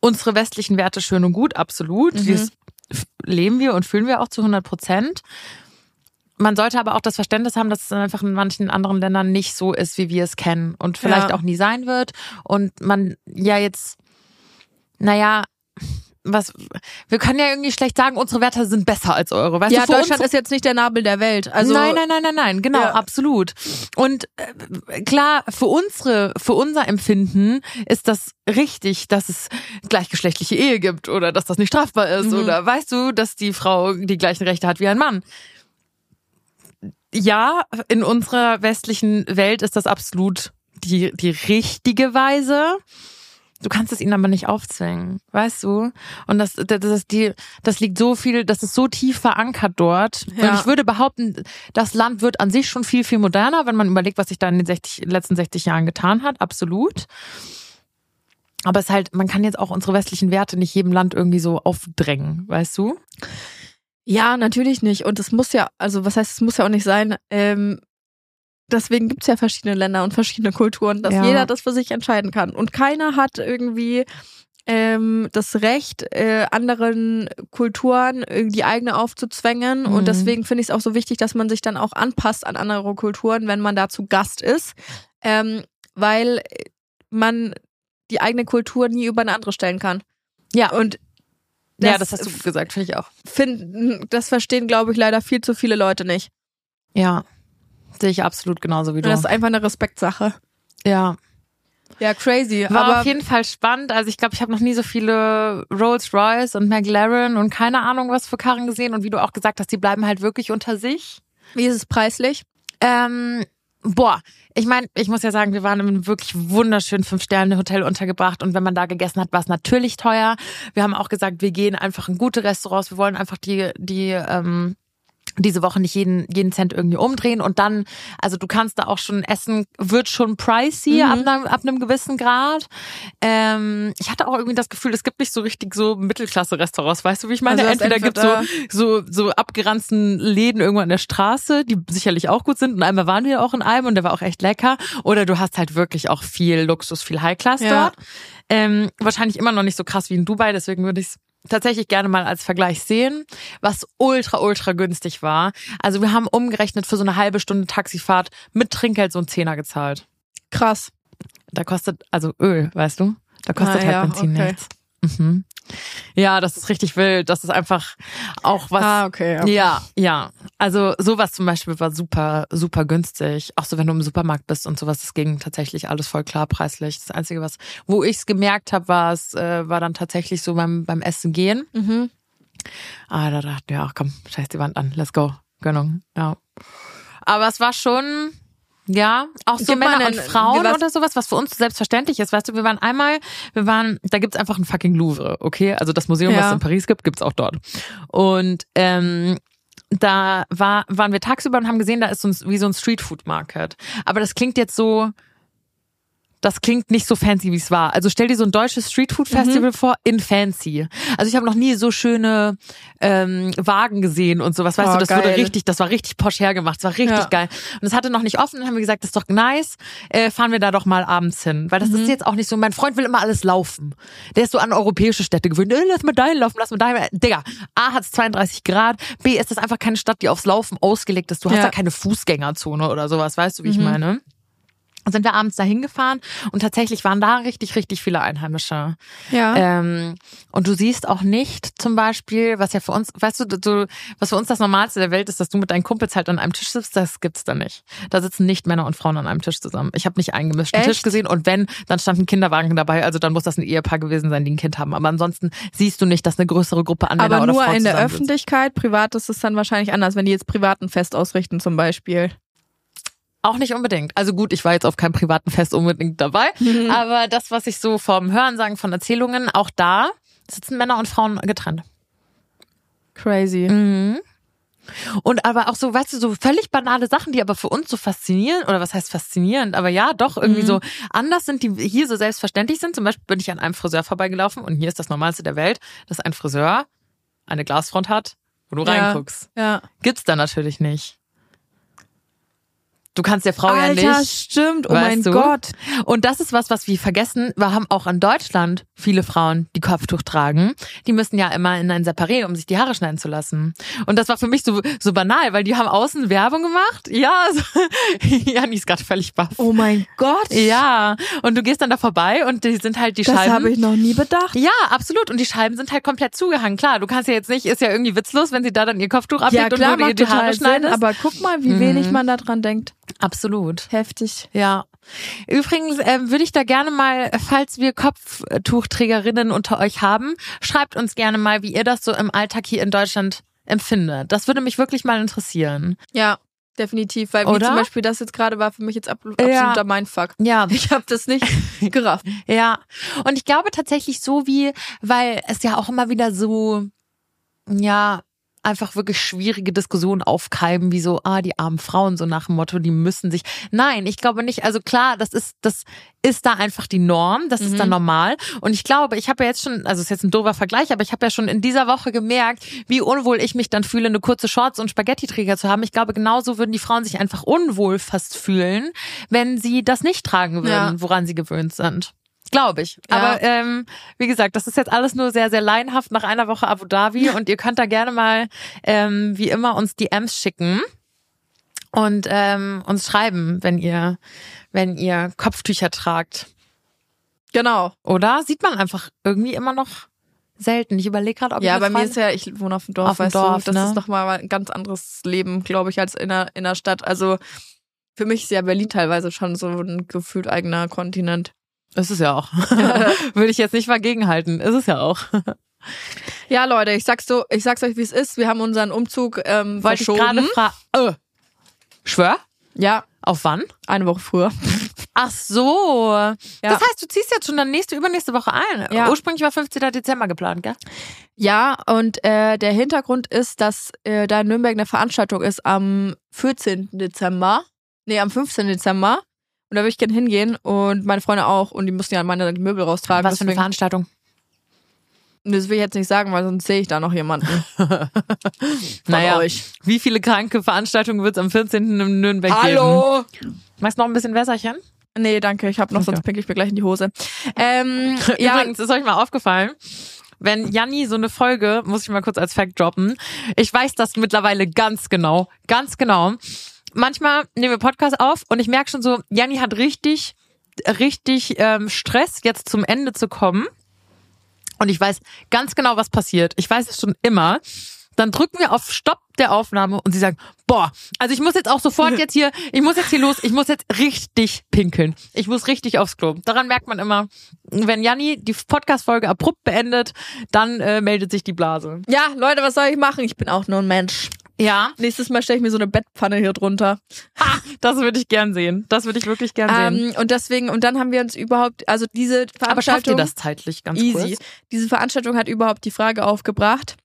unsere westlichen Werte schön und gut, absolut. Mhm. Das f- leben wir und fühlen wir auch zu 100 Prozent. Man sollte aber auch das Verständnis haben, dass es einfach in manchen anderen Ländern nicht so ist, wie wir es kennen und vielleicht Ja. auch nie sein wird. Und man ja jetzt, naja, was, wir können ja irgendwie schlecht sagen, unsere Werte sind besser als eure. Weißt ja, du, Deutschland uns, ist jetzt nicht der Nabel der Welt. Also nein, nein, nein, nein, nein, genau, Ja. absolut. Und äh, klar, für unsere, für unser Empfinden ist das richtig, dass es gleichgeschlechtliche Ehe gibt oder dass das nicht strafbar ist Mhm. oder weißt du, dass die Frau die gleichen Rechte hat wie ein Mann. Ja, in unserer westlichen Welt ist das absolut die, die richtige Weise. Du kannst es ihnen aber nicht aufzwingen, weißt du? Und das, das, das, ist die, das liegt so viel, das ist so tief verankert dort. Ja. Und ich würde behaupten, das Land wird an sich schon viel, viel moderner, wenn man überlegt, was sich da in den 60, letzten 60 Jahren getan hat. Absolut. Aber es ist halt, man kann jetzt auch unsere westlichen Werte nicht jedem Land irgendwie so aufdrängen, weißt du? Ja, natürlich nicht. Und es muss ja, also was heißt, es muss ja auch nicht sein. Ähm, deswegen gibt's ja verschiedene Länder und verschiedene Kulturen, dass Ja. jeder das für sich entscheiden kann. Und keiner hat irgendwie ähm, das Recht, äh, anderen Kulturen die eigene aufzuzwängen. Mhm. Und deswegen finde ich es auch so wichtig, dass man sich dann auch anpasst an andere Kulturen, wenn man da zu Gast ist. Ähm, weil man die eigene Kultur nie über eine andere stellen kann. Ja. Und ja, das hast du gesagt, finde ich auch. finden, das verstehen, glaube ich, leider viel zu viele Leute nicht. Ja. Sehe ich absolut genauso wie Und du. das ist einfach eine Respektsache. ja. Ja, crazy. War aber auf jeden Fall spannend. Also ich glaube, ich habe noch nie so viele Rolls Royce und McLaren und keine Ahnung was für Karren gesehen. Und wie du auch gesagt hast, die bleiben halt wirklich unter sich. wie ist es preislich? Ähm, boah, ich meine, ich muss ja sagen, wir waren in einem wirklich wunderschönen Fünf-Sterne-Hotel untergebracht und wenn man da gegessen hat, war es natürlich teuer. Wir haben auch gesagt, wir gehen einfach in gute Restaurants, wir wollen einfach die, die ähm, diese Woche nicht jeden, jeden Cent irgendwie umdrehen und dann, also du kannst da auch schon essen, wird schon pricey Mhm. ab, einem, ab einem gewissen Grad. Ähm, ich hatte auch irgendwie das Gefühl, es gibt nicht so richtig so Mittelklasse-Restaurants, weißt du, wie ich meine? Also hast entweder gibt entweder- so, so, so abgeranzten Läden irgendwo an der Straße, die sicherlich auch gut sind und einmal waren wir auch in einem und der war auch echt lecker oder du hast halt wirklich auch viel Luxus, viel High-Class Ja. dort. Ähm, wahrscheinlich immer noch nicht so krass wie in Dubai, deswegen würde ich es tatsächlich gerne mal als Vergleich sehen, was ultra, ultra günstig war. Also wir haben umgerechnet für so eine halbe Stunde Taxifahrt mit Trinkgeld so einen Zehner gezahlt. Krass. Da kostet, also Öl, weißt du? Da kostet Ah, halt ja, Benzin okay. nichts. Mhm. Ja, das ist richtig wild. Das ist einfach auch was. ah, okay. okay. Ja, ja. Also sowas zum Beispiel war super, super günstig. Auch so, wenn du im Supermarkt bist und sowas, das ging tatsächlich alles voll klar preislich. Das Einzige, was, wo ich es gemerkt habe, war es, äh, war dann tatsächlich so beim, beim Essen gehen. Mhm. Ah, da dachten wir, ach komm, scheiß die Wand an, let's go. Gönnung, ja. Aber es war schon, ja, auch so mal Männer und Frauen was- oder sowas, was für uns selbstverständlich ist. Weißt du, wir waren einmal, wir waren, da gibt's einfach ein fucking Louvre, okay? Also das Museum, was Ja. es in Paris gibt, gibt's auch dort. Und ähm, da war, waren wir tagsüber und haben gesehen, da ist so ein, wie so ein Streetfood-Market. Aber das klingt jetzt so, das klingt nicht so fancy, wie es war. Also stell dir so ein deutsches Streetfood-Festival Mhm. vor, in fancy. Also ich habe noch nie so schöne ähm, Wagen gesehen und sowas. Weißt Oh, du, das wurde geil. richtig, das war richtig posch hergemacht. Das war richtig Ja. geil. Und es hatte noch nicht offen. Dann haben wir gesagt, das ist doch nice. Äh, fahren wir da doch mal abends hin. Weil das Mhm. ist jetzt auch nicht so, mein Freund will immer alles laufen. Der ist so an europäische Städte gewöhnt. Äh, lass mal dahin laufen, lass mal dahin. Digga, A hat es 32 Grad. B ist das einfach keine Stadt, die aufs Laufen ausgelegt ist. Du hast Ja. da keine Fußgängerzone oder sowas. Weißt du, wie ich Mhm. meine? Und sind wir abends dahin gefahren und tatsächlich waren da richtig, richtig viele Einheimische. Ja. Ähm, und du siehst auch nicht zum Beispiel, was ja für uns, weißt du, du, was für uns das Normalste der Welt ist, dass du mit deinen Kumpels halt an einem Tisch sitzt, das gibt's da nicht. Da sitzen nicht Männer und Frauen an einem Tisch zusammen. Ich habe nicht einen gemischten Echt? Tisch gesehen und wenn, dann stand ein Kinderwagen dabei, also dann muss das ein Ehepaar gewesen sein, die ein Kind haben. Aber ansonsten siehst du nicht, dass eine größere Gruppe an Männer Aber oder nur Frauen in der. Öffentlichkeit. Privat ist es dann wahrscheinlich anders, wenn die jetzt privaten Fest ausrichten zum Beispiel. Auch nicht unbedingt. Also gut, ich war jetzt auf keinem privaten Fest unbedingt dabei, aber das, was ich so vom Hörensagen von Erzählungen, auch da sitzen Männer und Frauen getrennt. Crazy. Mhm. Und aber auch so, weißt du, so völlig banale Sachen, die aber für uns so faszinieren, oder was heißt faszinierend, aber ja, doch irgendwie Mhm. so anders sind, die hier so selbstverständlich sind. Zum Beispiel bin ich an einem Friseur vorbeigelaufen und hier ist das Normalste der Welt, dass ein Friseur eine Glasfront hat, wo du Ja. reinguckst. Ja. Gibt's da natürlich nicht. Du kannst der Frau ja Alter, nicht. stimmt. Oh mein du? Gott. Und das ist was, was wir vergessen. Wir haben auch in Deutschland viele Frauen, die Kopftuch tragen. Die müssen ja immer in ein Separé, um sich die Haare schneiden zu lassen. Und das war für mich so, so banal, weil die haben außen Werbung gemacht. Ja, so, Jani ist gerade völlig baff. Oh mein Gott. Ja, und du gehst dann da vorbei und die sind halt die Das Scheiben. habe ich noch nie bedacht. ja, absolut. Und die Scheiben sind halt komplett zugehangen. Klar, du kannst ja jetzt nicht, ist ja irgendwie witzlos, wenn sie da dann ihr Kopftuch Ja, ablegt klar, und du ihr die Haare Sinn, schneidest. aber guck mal, wie Mhm. wenig man da dran denkt. Absolut. Heftig. Ja. Übrigens ähm, würde ich da gerne mal, falls wir Kopftuchträgerinnen unter euch haben, schreibt uns gerne mal, wie ihr das so im Alltag hier in Deutschland empfindet. Das würde mich wirklich mal interessieren. Ja, definitiv. Weil wie Oder? zum Beispiel das jetzt gerade war für mich jetzt Ja. absoluter Mindfuck. Ja, Ich habe das nicht gerafft. ja. Und ich glaube tatsächlich so wie, weil es ja auch immer wieder so, ja, einfach wirklich schwierige Diskussionen aufkeimen, wie so, ah, die armen Frauen, so nach dem Motto, die müssen sich. Nein, ich glaube nicht. Also klar, das ist, das ist da einfach die Norm, das ist dann normal. Und ich glaube, ich habe ja jetzt schon, also es ist jetzt ein doofer Vergleich, aber ich habe ja schon in dieser Woche gemerkt, wie unwohl ich mich dann fühle, eine kurze Shorts und Spaghetti-Träger zu haben. Ich glaube, genauso würden die Frauen sich einfach unwohl fast fühlen, wenn sie das nicht tragen würden, Ja. woran sie gewöhnt sind. Glaube ich. Ja. Aber ähm, wie gesagt, das ist jetzt alles nur sehr, sehr laienhaft nach einer Woche Abu Dhabi und ihr könnt da gerne mal ähm, wie immer uns DMs schicken und ähm, uns schreiben, wenn ihr, wenn ihr Kopftücher tragt. Genau. Oder sieht man einfach irgendwie immer noch selten. Ich überlege gerade, ob Ja, ich bei mir ist ja, ich wohne auf dem Dorf, Auf dem weißt Dorf, du, das ne? ist nochmal ein ganz anderes Leben, glaube ich, als in der, in der Stadt. Also für mich ist ja Berlin teilweise schon so ein gefühlt eigener Kontinent. Ist es ja auch. Würde ich jetzt nicht mal gegenhalten. Ist es ja auch. Ja, Leute, ich sag's so, ich sag's euch, wie es ist. Wir haben unseren Umzug ähm, Wollte ich verschoben. gerade fragen. Äh, schwör? Ja, Auf wann? eine Woche früher. Ach so. Ja. Das heißt, du ziehst jetzt schon dann nächste, übernächste Woche ein. Ja. Ursprünglich war 15. Dezember geplant, gell? Ja, und äh, der Hintergrund ist, dass äh, da in Nürnberg eine Veranstaltung ist am 14. Dezember. Nee, am 15. Dezember. Und da würde ich gerne hingehen und meine Freunde auch. Und die müssen ja meine Möbel raustragen. Was für eine Veranstaltung? Das will ich jetzt nicht sagen, weil sonst sehe ich da noch jemanden. Naja, euch. wie viele kranke Veranstaltungen wird es am 14. in Nürnberg geben? Hallo! Magst du noch ein bisschen Wässerchen? Nee, danke. Ich habe noch, Okay. sonst pinkel ich mir gleich in die Hose. Ähm, ja, Übrigens, ist euch mal aufgefallen, wenn Janni so eine Folge, muss ich mal kurz als Fact droppen, ich weiß das mittlerweile ganz genau, ganz genau. Manchmal nehmen wir Podcast auf und ich merke schon so, Janni hat richtig, richtig ähm, Stress, jetzt zum Ende zu kommen. Und ich weiß ganz genau, was passiert. Ich weiß es schon immer. Dann drücken wir auf Stopp der Aufnahme und sie sagen, boah, also ich muss jetzt auch sofort jetzt hier, ich muss jetzt hier los, ich muss jetzt richtig pinkeln. Ich muss richtig aufs Klo. Daran merkt man immer, wenn Janni die Podcast-Folge abrupt beendet, dann äh, meldet sich die Blase. ja, Leute, was soll ich machen? Ich bin auch nur ein Mensch. Ja, Nächstes Mal stelle ich mir so eine Bettpfanne hier drunter. ha, das würde ich gern sehen. Das würde ich wirklich gern sehen. Ähm, und deswegen, und dann haben wir uns überhaupt, also diese Veranstaltung. Aber schafft ihr das zeitlich ganz Easy. kurz? Diese Veranstaltung hat überhaupt die Frage aufgebracht,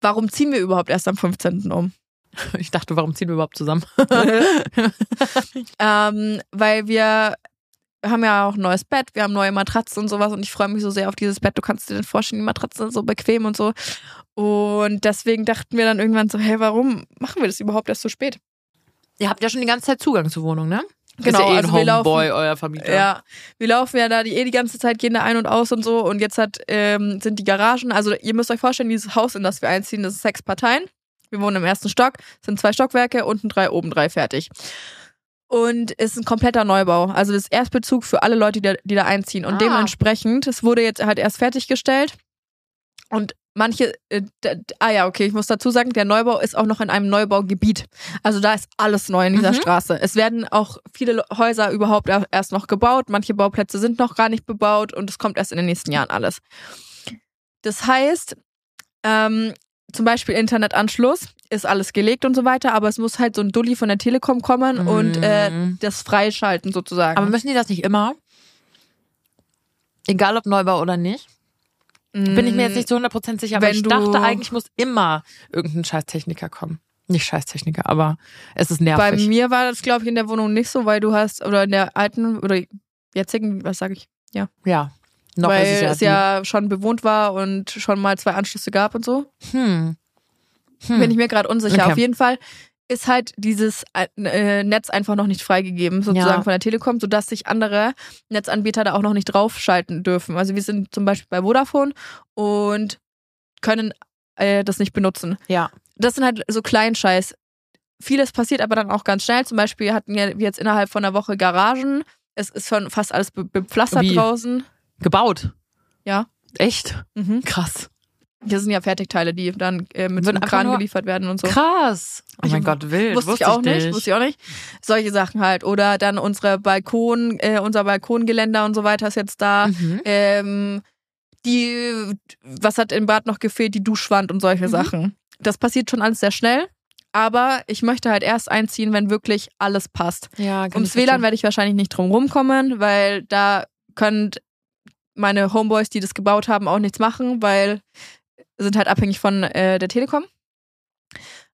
warum ziehen wir überhaupt erst am 15. um? Ich dachte, warum ziehen wir überhaupt zusammen? ähm, weil wir haben ja auch ein neues Bett, wir haben neue Matratzen und sowas und ich freue mich so sehr auf dieses Bett. Du kannst dir denn vorstellen, die Matratzen sind so bequem und so. Und deswegen dachten wir dann irgendwann so, hey, warum machen wir das überhaupt erst so spät? Ihr habt ja schon die ganze Zeit Zugang zur Wohnung, ne? Genau, ist ja eh also wir laufen- euer Vermieter. Ja, wir laufen ja da die, eh die ganze Zeit, gehen da ein und aus und so. Und jetzt hat, ähm, sind die Garagen, also ihr müsst euch vorstellen, dieses Haus, in das wir einziehen, das ist sechs Parteien. Wir wohnen im ersten Stock, sind zwei Stockwerke, unten drei, oben drei, fertig. Und es ist ein kompletter Neubau. Also das ist Erstbezug für alle Leute, die da, die da einziehen. Und Ah. dementsprechend, es wurde jetzt halt erst fertiggestellt. Und manche, äh, ah ja, okay, ich muss dazu sagen, der Neubau ist auch noch in einem Neubaugebiet. Also da ist alles neu in dieser Mhm. Straße. Es werden auch viele Le- Häuser überhaupt er- erst noch gebaut. Manche Bauplätze sind noch gar nicht bebaut und es kommt erst in den nächsten Jahren alles. Das heißt, ähm, zum Beispiel Internetanschluss ist alles gelegt und so weiter, aber es muss halt so ein Dulli von der Telekom kommen und äh, Mhm. das freischalten sozusagen. Aber müssen die das nicht immer? Egal ob Neubau oder nicht? Bin ich mir jetzt nicht zu 100% sicher, aber Wenn ich du- dachte, eigentlich muss immer irgendein Scheißtechniker kommen. Nicht Scheißtechniker, aber es ist Bei nervig. mir war das, glaube ich, in der Wohnung nicht so, weil du hast, oder in der alten, oder jetzigen, was sage ich? ja. Noch weil ist es ja, es ja schon bewohnt war und schon mal zwei Anschlüsse gab und so. die- hm. Hm. Bin ich mir gerade unsicher. Okay. Auf jeden Fall ist halt dieses äh, Netz einfach noch nicht freigegeben, sozusagen Ja. von der Telekom, sodass sich andere Netzanbieter da auch noch nicht draufschalten dürfen. Also wir sind zum Beispiel bei Vodafone und können äh, das nicht benutzen. ja. Das sind halt so Kleinscheiß. Vieles passiert aber dann auch ganz schnell. Zum Beispiel hatten wir jetzt innerhalb von einer Woche Garagen. Es ist schon fast alles be bepflastert Wie? draußen. Gebaut. Ja. Echt? Mhm. Krass. Das sind ja Fertigteile, die dann äh, mit so einem Kran geliefert werden und so. Krass. Oh Ich mein Gott, wild. Wusste, ich auch nicht, wusste ich auch nicht. Solche Sachen halt. Oder dann unsere Balkon, äh, unser Balkongeländer und so weiter ist jetzt da. Mhm. Ähm, die, was hat im Bad noch gefehlt? Die Duschwand und solche Mhm. Sachen. Das passiert schon alles sehr schnell. Aber ich möchte halt erst einziehen, wenn wirklich alles passt. Ja, Ums ich WLAN werde ich wahrscheinlich nicht drum rumkommen, weil da können meine Homeboys, die das gebaut haben, auch nichts machen, weil sind halt abhängig von äh, der Telekom.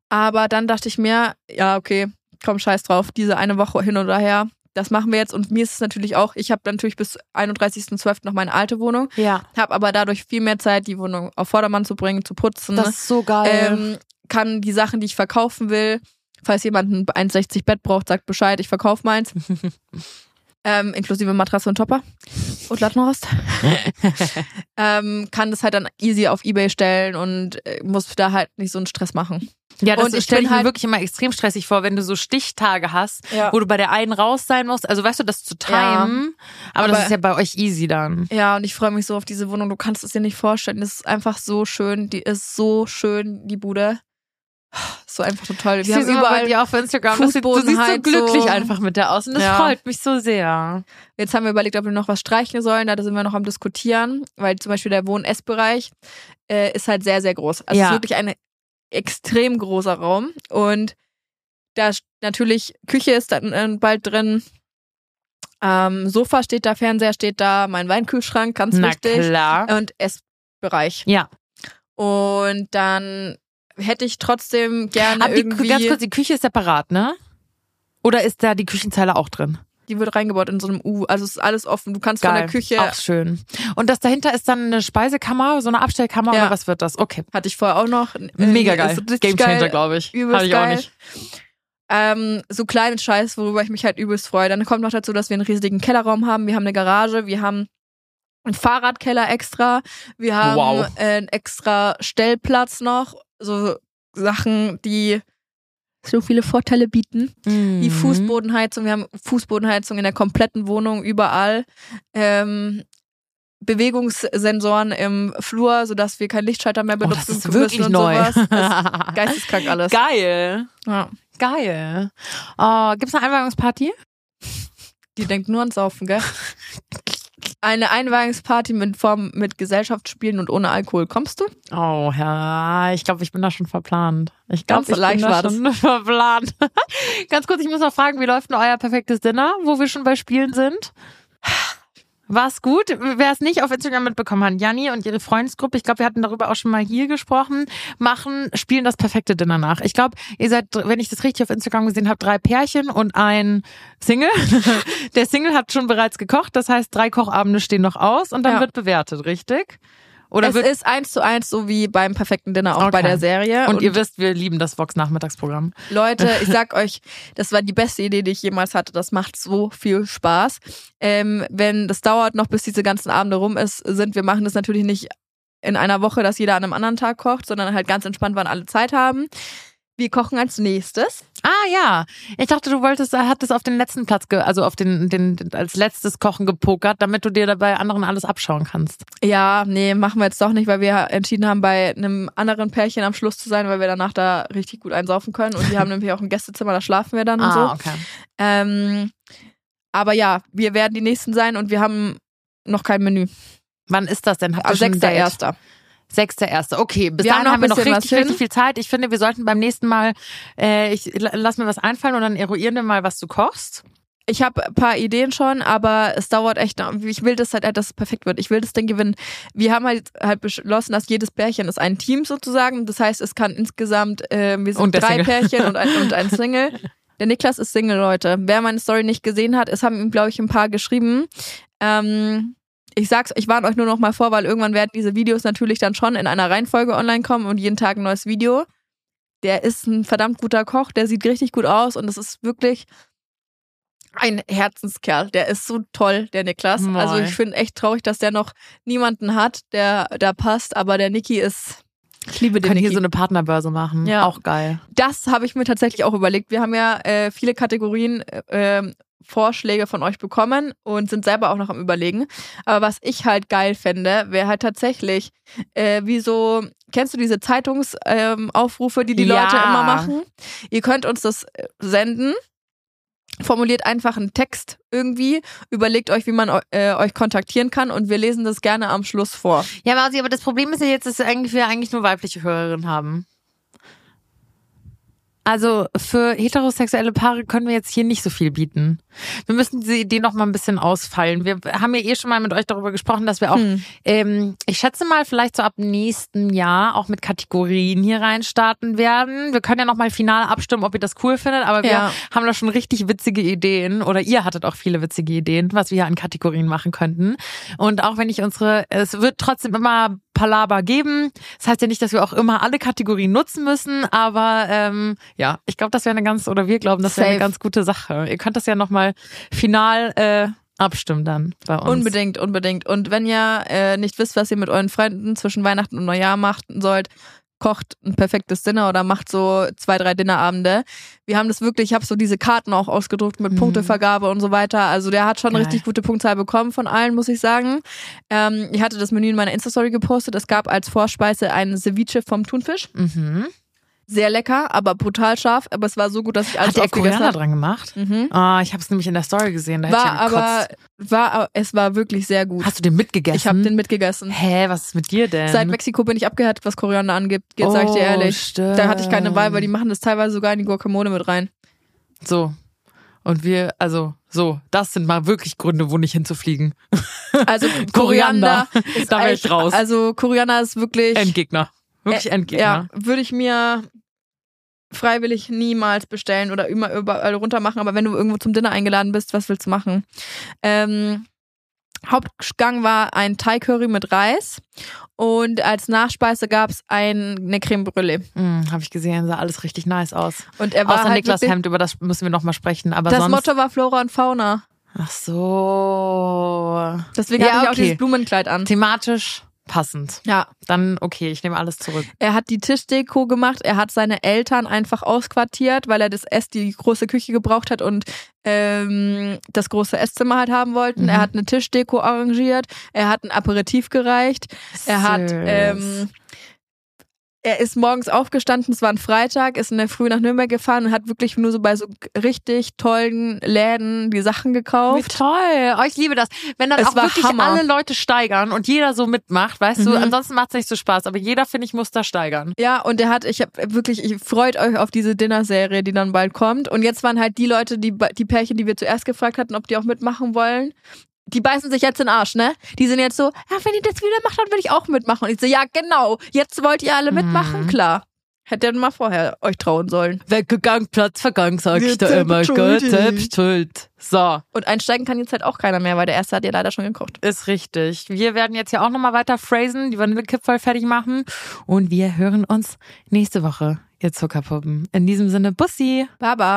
Aber dann dachte ich mir, ja, okay, komm, scheiß drauf, diese eine Woche hin oder her, das machen wir jetzt. Und mir ist es natürlich auch, ich habe natürlich bis 31.12. noch meine alte Wohnung, Ja, habe aber dadurch viel mehr Zeit, die Wohnung auf Vordermann zu bringen, zu putzen. das ist so geil. ähm, kann die Sachen, die ich verkaufen will, falls jemand ein 1,60 Bett braucht, sagt Bescheid, ich verkaufe meins. ähm, inklusive Matratze und Topper und Lattenrost. ähm, kann das halt dann easy auf Ebay stellen und äh, muss da halt nicht so einen Stress machen. ja, das und ich stelle ich mir halt- wirklich immer extrem stressig vor, wenn du so Stichtage hast, Ja. wo du bei der einen raus sein musst. Also weißt du, das zu timen. Aber, das Aber- ist ja bei euch easy dann. Ja, und ich freue mich so auf diese Wohnung. Du kannst es dir nicht vorstellen. Das ist einfach so schön. Die ist so schön, die Bude. So einfach so toll. Ich Wir haben überall dir auf Instagram. Das sieht, du siehst so glücklich einfach mit der aus und das Ja. freut mich so sehr. Jetzt haben wir überlegt, ob wir noch was streichen sollen. Da sind wir noch am diskutieren, weil zum Beispiel der Wohn-Ess-Bereich äh, ist halt sehr, sehr groß. Also Ja. ist wirklich ein extrem großer Raum und Da ist natürlich Küche ist dann äh, bald drin. Ähm, Sofa steht da, Fernseher steht da, mein Weinkühlschrank, ganz Na wichtig. klar. Und Essbereich. Ja. Und dann hätte ich trotzdem gerne Aber die, irgendwie. ganz kurz, die Küche ist separat, ne? Oder ist da die Küchenzeile auch drin? die wird reingebaut in so einem U. Also es ist alles offen. Du kannst von der Küche. Auch schön. Und das dahinter ist dann eine Speisekammer, so eine Abstellkammer Ja. oder was wird das? Okay. Hatte ich vorher auch noch. Äh, Mega geil. richtig Game Changer, geil. glaube ich. Übelst Hatte ich geil. auch nicht. Ähm, so kleinen Scheiß, worüber ich mich halt übelst freue. Dann kommt noch dazu, dass wir einen riesigen Kellerraum haben. Wir haben eine Garage, wir haben einen Fahrradkeller extra, wir haben Wow. einen extra Stellplatz noch. So Sachen, die so viele Vorteile bieten. Die Mhm. Fußbodenheizung, wir haben Fußbodenheizung in der kompletten Wohnung, überall. Ähm, Bewegungssensoren im Flur, sodass wir keinen Lichtschalter mehr Oh, benutzen das ist müssen wirklich und neu. sowas. Das ist geisteskrank alles. Geil. Ja. Geil. Oh, gibt's eine Einweihungsparty? Die denkt nur ans Saufen, gell? Eine Einweihungsparty mit Form mit Gesellschaftsspielen und ohne Alkohol. Kommst du? Oh ja, ich glaube, ich bin da schon verplant. Ich glaube, ich bin da das. schon verplant. Ganz kurz, ich muss noch fragen, wie läuft denn euer perfektes Dinner, wo wir schon bei Spielen sind? War's gut? Wer es nicht auf Instagram mitbekommen hat, Janni und ihre Freundesgruppe, ich glaube, wir hatten darüber auch schon mal hier gesprochen, machen, spielen das perfekte Dinner nach. Ich glaube, ihr seid, wenn ich das richtig auf Instagram gesehen habe, drei Pärchen und ein Single. Der Single hat schon bereits gekocht, das heißt, drei Kochabende stehen noch aus und dann Ja. wird bewertet, richtig? Oder es ist eins zu eins so wie beim perfekten Dinner auch bei Okay. der Serie. Und, ihr wisst, wir lieben das Vox-Nachmittagsprogramm. Leute, ich sag euch, das war die beste Idee, die ich jemals hatte. Das macht so viel Spaß. Ähm, wenn das dauert noch, bis diese ganzen Abende rum ist, sind wir machen das natürlich nicht in einer Woche, dass jeder an einem anderen Tag kocht, sondern halt ganz entspannt, wann alle Zeit haben. Wir kochen als nächstes. Ah ja, ich dachte, du wolltest, hattest auf den letzten Platz, ge also auf den, den, als letztes Kochen gepokert, damit du dir dabei anderen alles abschauen kannst. Ja, nee, machen wir jetzt doch nicht, weil wir entschieden haben, bei einem anderen Pärchen am Schluss zu sein, weil wir danach da richtig gut einsaufen können. Und die haben nämlich auch ein Gästezimmer, da schlafen wir dann und so. Ah, okay. Ähm, aber ja, wir werden die nächsten sein und wir haben noch kein Menü. Wann ist das denn? Habt ihr Also Date? 6.1. Sechster Erste. Okay, bis Wir dahin haben wir noch richtig, richtig viel Zeit. Ich finde, wir sollten beim nächsten Mal, äh, ich la- lass mir was einfallen und dann eruieren wir mal, was du kochst. Ich habe ein paar Ideen schon, aber es dauert echt. Ich will das halt, dass es perfekt wird. Ich will das Ding gewinnen. Wir haben halt, halt beschlossen, dass jedes Pärchen ist ein Team sozusagen. Das heißt, es kann insgesamt, äh, wir sind drei Single. Pärchen und ein, und ein Single. Der Niklas ist Single, Leute. Wer meine Story nicht gesehen hat, es haben ihm, glaube ich, ein paar geschrieben. Ähm, ich sag's, ich warne euch nur noch mal vor, weil irgendwann werden diese Videos natürlich dann schon in einer Reihenfolge online kommen und jeden Tag ein neues Video. Der ist ein verdammt guter Koch, der sieht richtig gut aus und es ist wirklich ein Herzenskerl. Der ist so toll, der Niklas. Moi. Also ich finde echt traurig, dass der noch niemanden hat, der da passt, aber der Niki ist. Ich liebe den können hier so eine Partnerbörse machen. Ja. Auch geil. das habe ich mir tatsächlich auch überlegt. Wir haben ja äh, viele Kategorien äh, ähm, Vorschläge von euch bekommen und sind selber auch noch am überlegen. Aber was ich halt geil fände, wäre halt tatsächlich, äh, wie so, kennst du diese Zeitungsaufrufe, ähm, die die Ja. Leute immer machen? Ihr könnt uns das äh, senden. Formuliert einfach einen Text irgendwie, überlegt euch, wie man äh, euch kontaktieren kann und wir lesen das gerne am Schluss vor. Ja, Mausi, aber das Problem ist ja jetzt, dass wir eigentlich nur weibliche Hörerinnen haben. Also für heterosexuelle Paare können wir jetzt hier nicht so viel bieten. Wir müssen diese Idee noch mal ein bisschen ausfallen. Wir haben ja eh schon mal mit euch darüber gesprochen, dass wir auch, Hm. ähm, ich schätze mal, vielleicht so ab nächsten Jahr auch mit Kategorien hier reinstarten werden. Wir können ja noch mal final abstimmen, ob ihr das cool findet, aber wir Ja. haben da schon richtig witzige Ideen oder ihr hattet auch viele witzige Ideen, was wir hier an Kategorien machen könnten. Und auch wenn ich unsere, es wird trotzdem immer Palaber geben. Das heißt ja nicht, dass wir auch immer alle Kategorien nutzen müssen, aber ähm, ja, ich glaube, das wäre eine ganz, oder wir glauben, das wäre eine ganz gute Sache. Ihr könnt das ja nochmal final äh, abstimmen dann bei uns. Unbedingt, unbedingt. Und wenn ihr äh, nicht wisst, was ihr mit euren Freunden zwischen Weihnachten und Neujahr machen sollt, kocht ein perfektes Dinner oder macht so zwei, drei Dinnerabende. Wir haben das wirklich, ich habe so diese Karten auch ausgedruckt mit Mhm. Punktevergabe und so weiter. Also der hat schon Geil. richtig gute Punktzahl bekommen von allen, muss ich sagen. Ähm, ich hatte das Menü in meiner Insta-Story gepostet. Es gab als Vorspeise ein Ceviche vom Thunfisch. Mhm. Sehr lecker, aber brutal scharf. Aber es war so gut, dass ich alles Hat der habe. dran gemacht? Mhm. Ah, ich habe es nämlich in der Story gesehen. Da War aber, war, es war wirklich sehr gut. Hast du den mitgegessen? Ich habe den mitgegessen. Hä, was ist mit dir denn? Seit Mexiko bin ich abgehärtet, was Koriander angeht, jetzt sag ich dir Oh, ehrlich. stimmt. Da hatte ich keine Wahl, weil die machen das teilweise sogar in die Guacamole mit rein. So. Und wir, also, so, das sind mal wirklich Gründe, wo nicht hinzufliegen. Also Koriander. Koriander ist Da wär ich raus. Also Koriander ist wirklich Endgegner. Wirklich Endgegner. Ja, würde ich mir freiwillig niemals bestellen oder immer überall runter machen. Aber wenn du irgendwo zum Dinner eingeladen bist, was willst du machen? Ähm, Hauptgang war ein Thai Curry mit Reis und als Nachspeise gab es ein, eine Creme Brûlée. Mm, habe ich gesehen, sah alles richtig nice aus. Und er war Außer halt Niklas Hemd, über das müssen wir nochmal sprechen. Aber Das sonst. Motto war Flora und Fauna. Ach so. Deswegen Ja, hatte ich auch okay. dieses Blumenkleid an. Thematisch passend. Ja, Dann, okay, ich nehme alles zurück. er hat die Tischdeko gemacht, er hat seine Eltern einfach ausquartiert, weil er das Ess, die große Küche gebraucht hat und ähm, das große Esszimmer halt haben wollten. Mhm. Er hat eine Tischdeko arrangiert, er hat ein Aperitif gereicht, er hat, Süß. ähm, er ist morgens aufgestanden, es war ein Freitag, ist in der Früh nach Nürnberg gefahren und hat wirklich nur so bei so richtig tollen Läden die Sachen Wie gekauft. toll. Oh, ich liebe das. Wenn dann Es auch wirklich Hammer. alle Leute steigern und jeder so mitmacht, weißt du, Mhm. ansonsten macht es nicht so Spaß, aber jeder, finde ich, muss da steigern. Ja, und er hat, ich habe wirklich, ich freut euch auf diese Dinner-Serie, die dann bald kommt. Und jetzt waren halt die Leute, die, die Pärchen, die wir zuerst gefragt hatten, ob die auch mitmachen wollen. Die beißen sich jetzt in den Arsch, ne? Die sind jetzt so, ja, wenn ihr das wieder macht, dann will ich auch mitmachen. Und ich so, ja, genau. Jetzt wollt ihr alle mitmachen? Mhm. Klar. Hätte ihr mal vorher euch trauen sollen. Weggegangen, Platz vergangen, sag ich da immer. Gott, selbst schuld. So, Und einsteigen kann jetzt halt auch keiner mehr, weil der erste hat ja leider schon gekocht. ist richtig. Wir werden jetzt ja auch nochmal weiter phrasen, die Vanillekipferl fertig machen und wir hören uns nächste Woche, ihr Zuckerpuppen. In diesem Sinne, Bussi. Baba.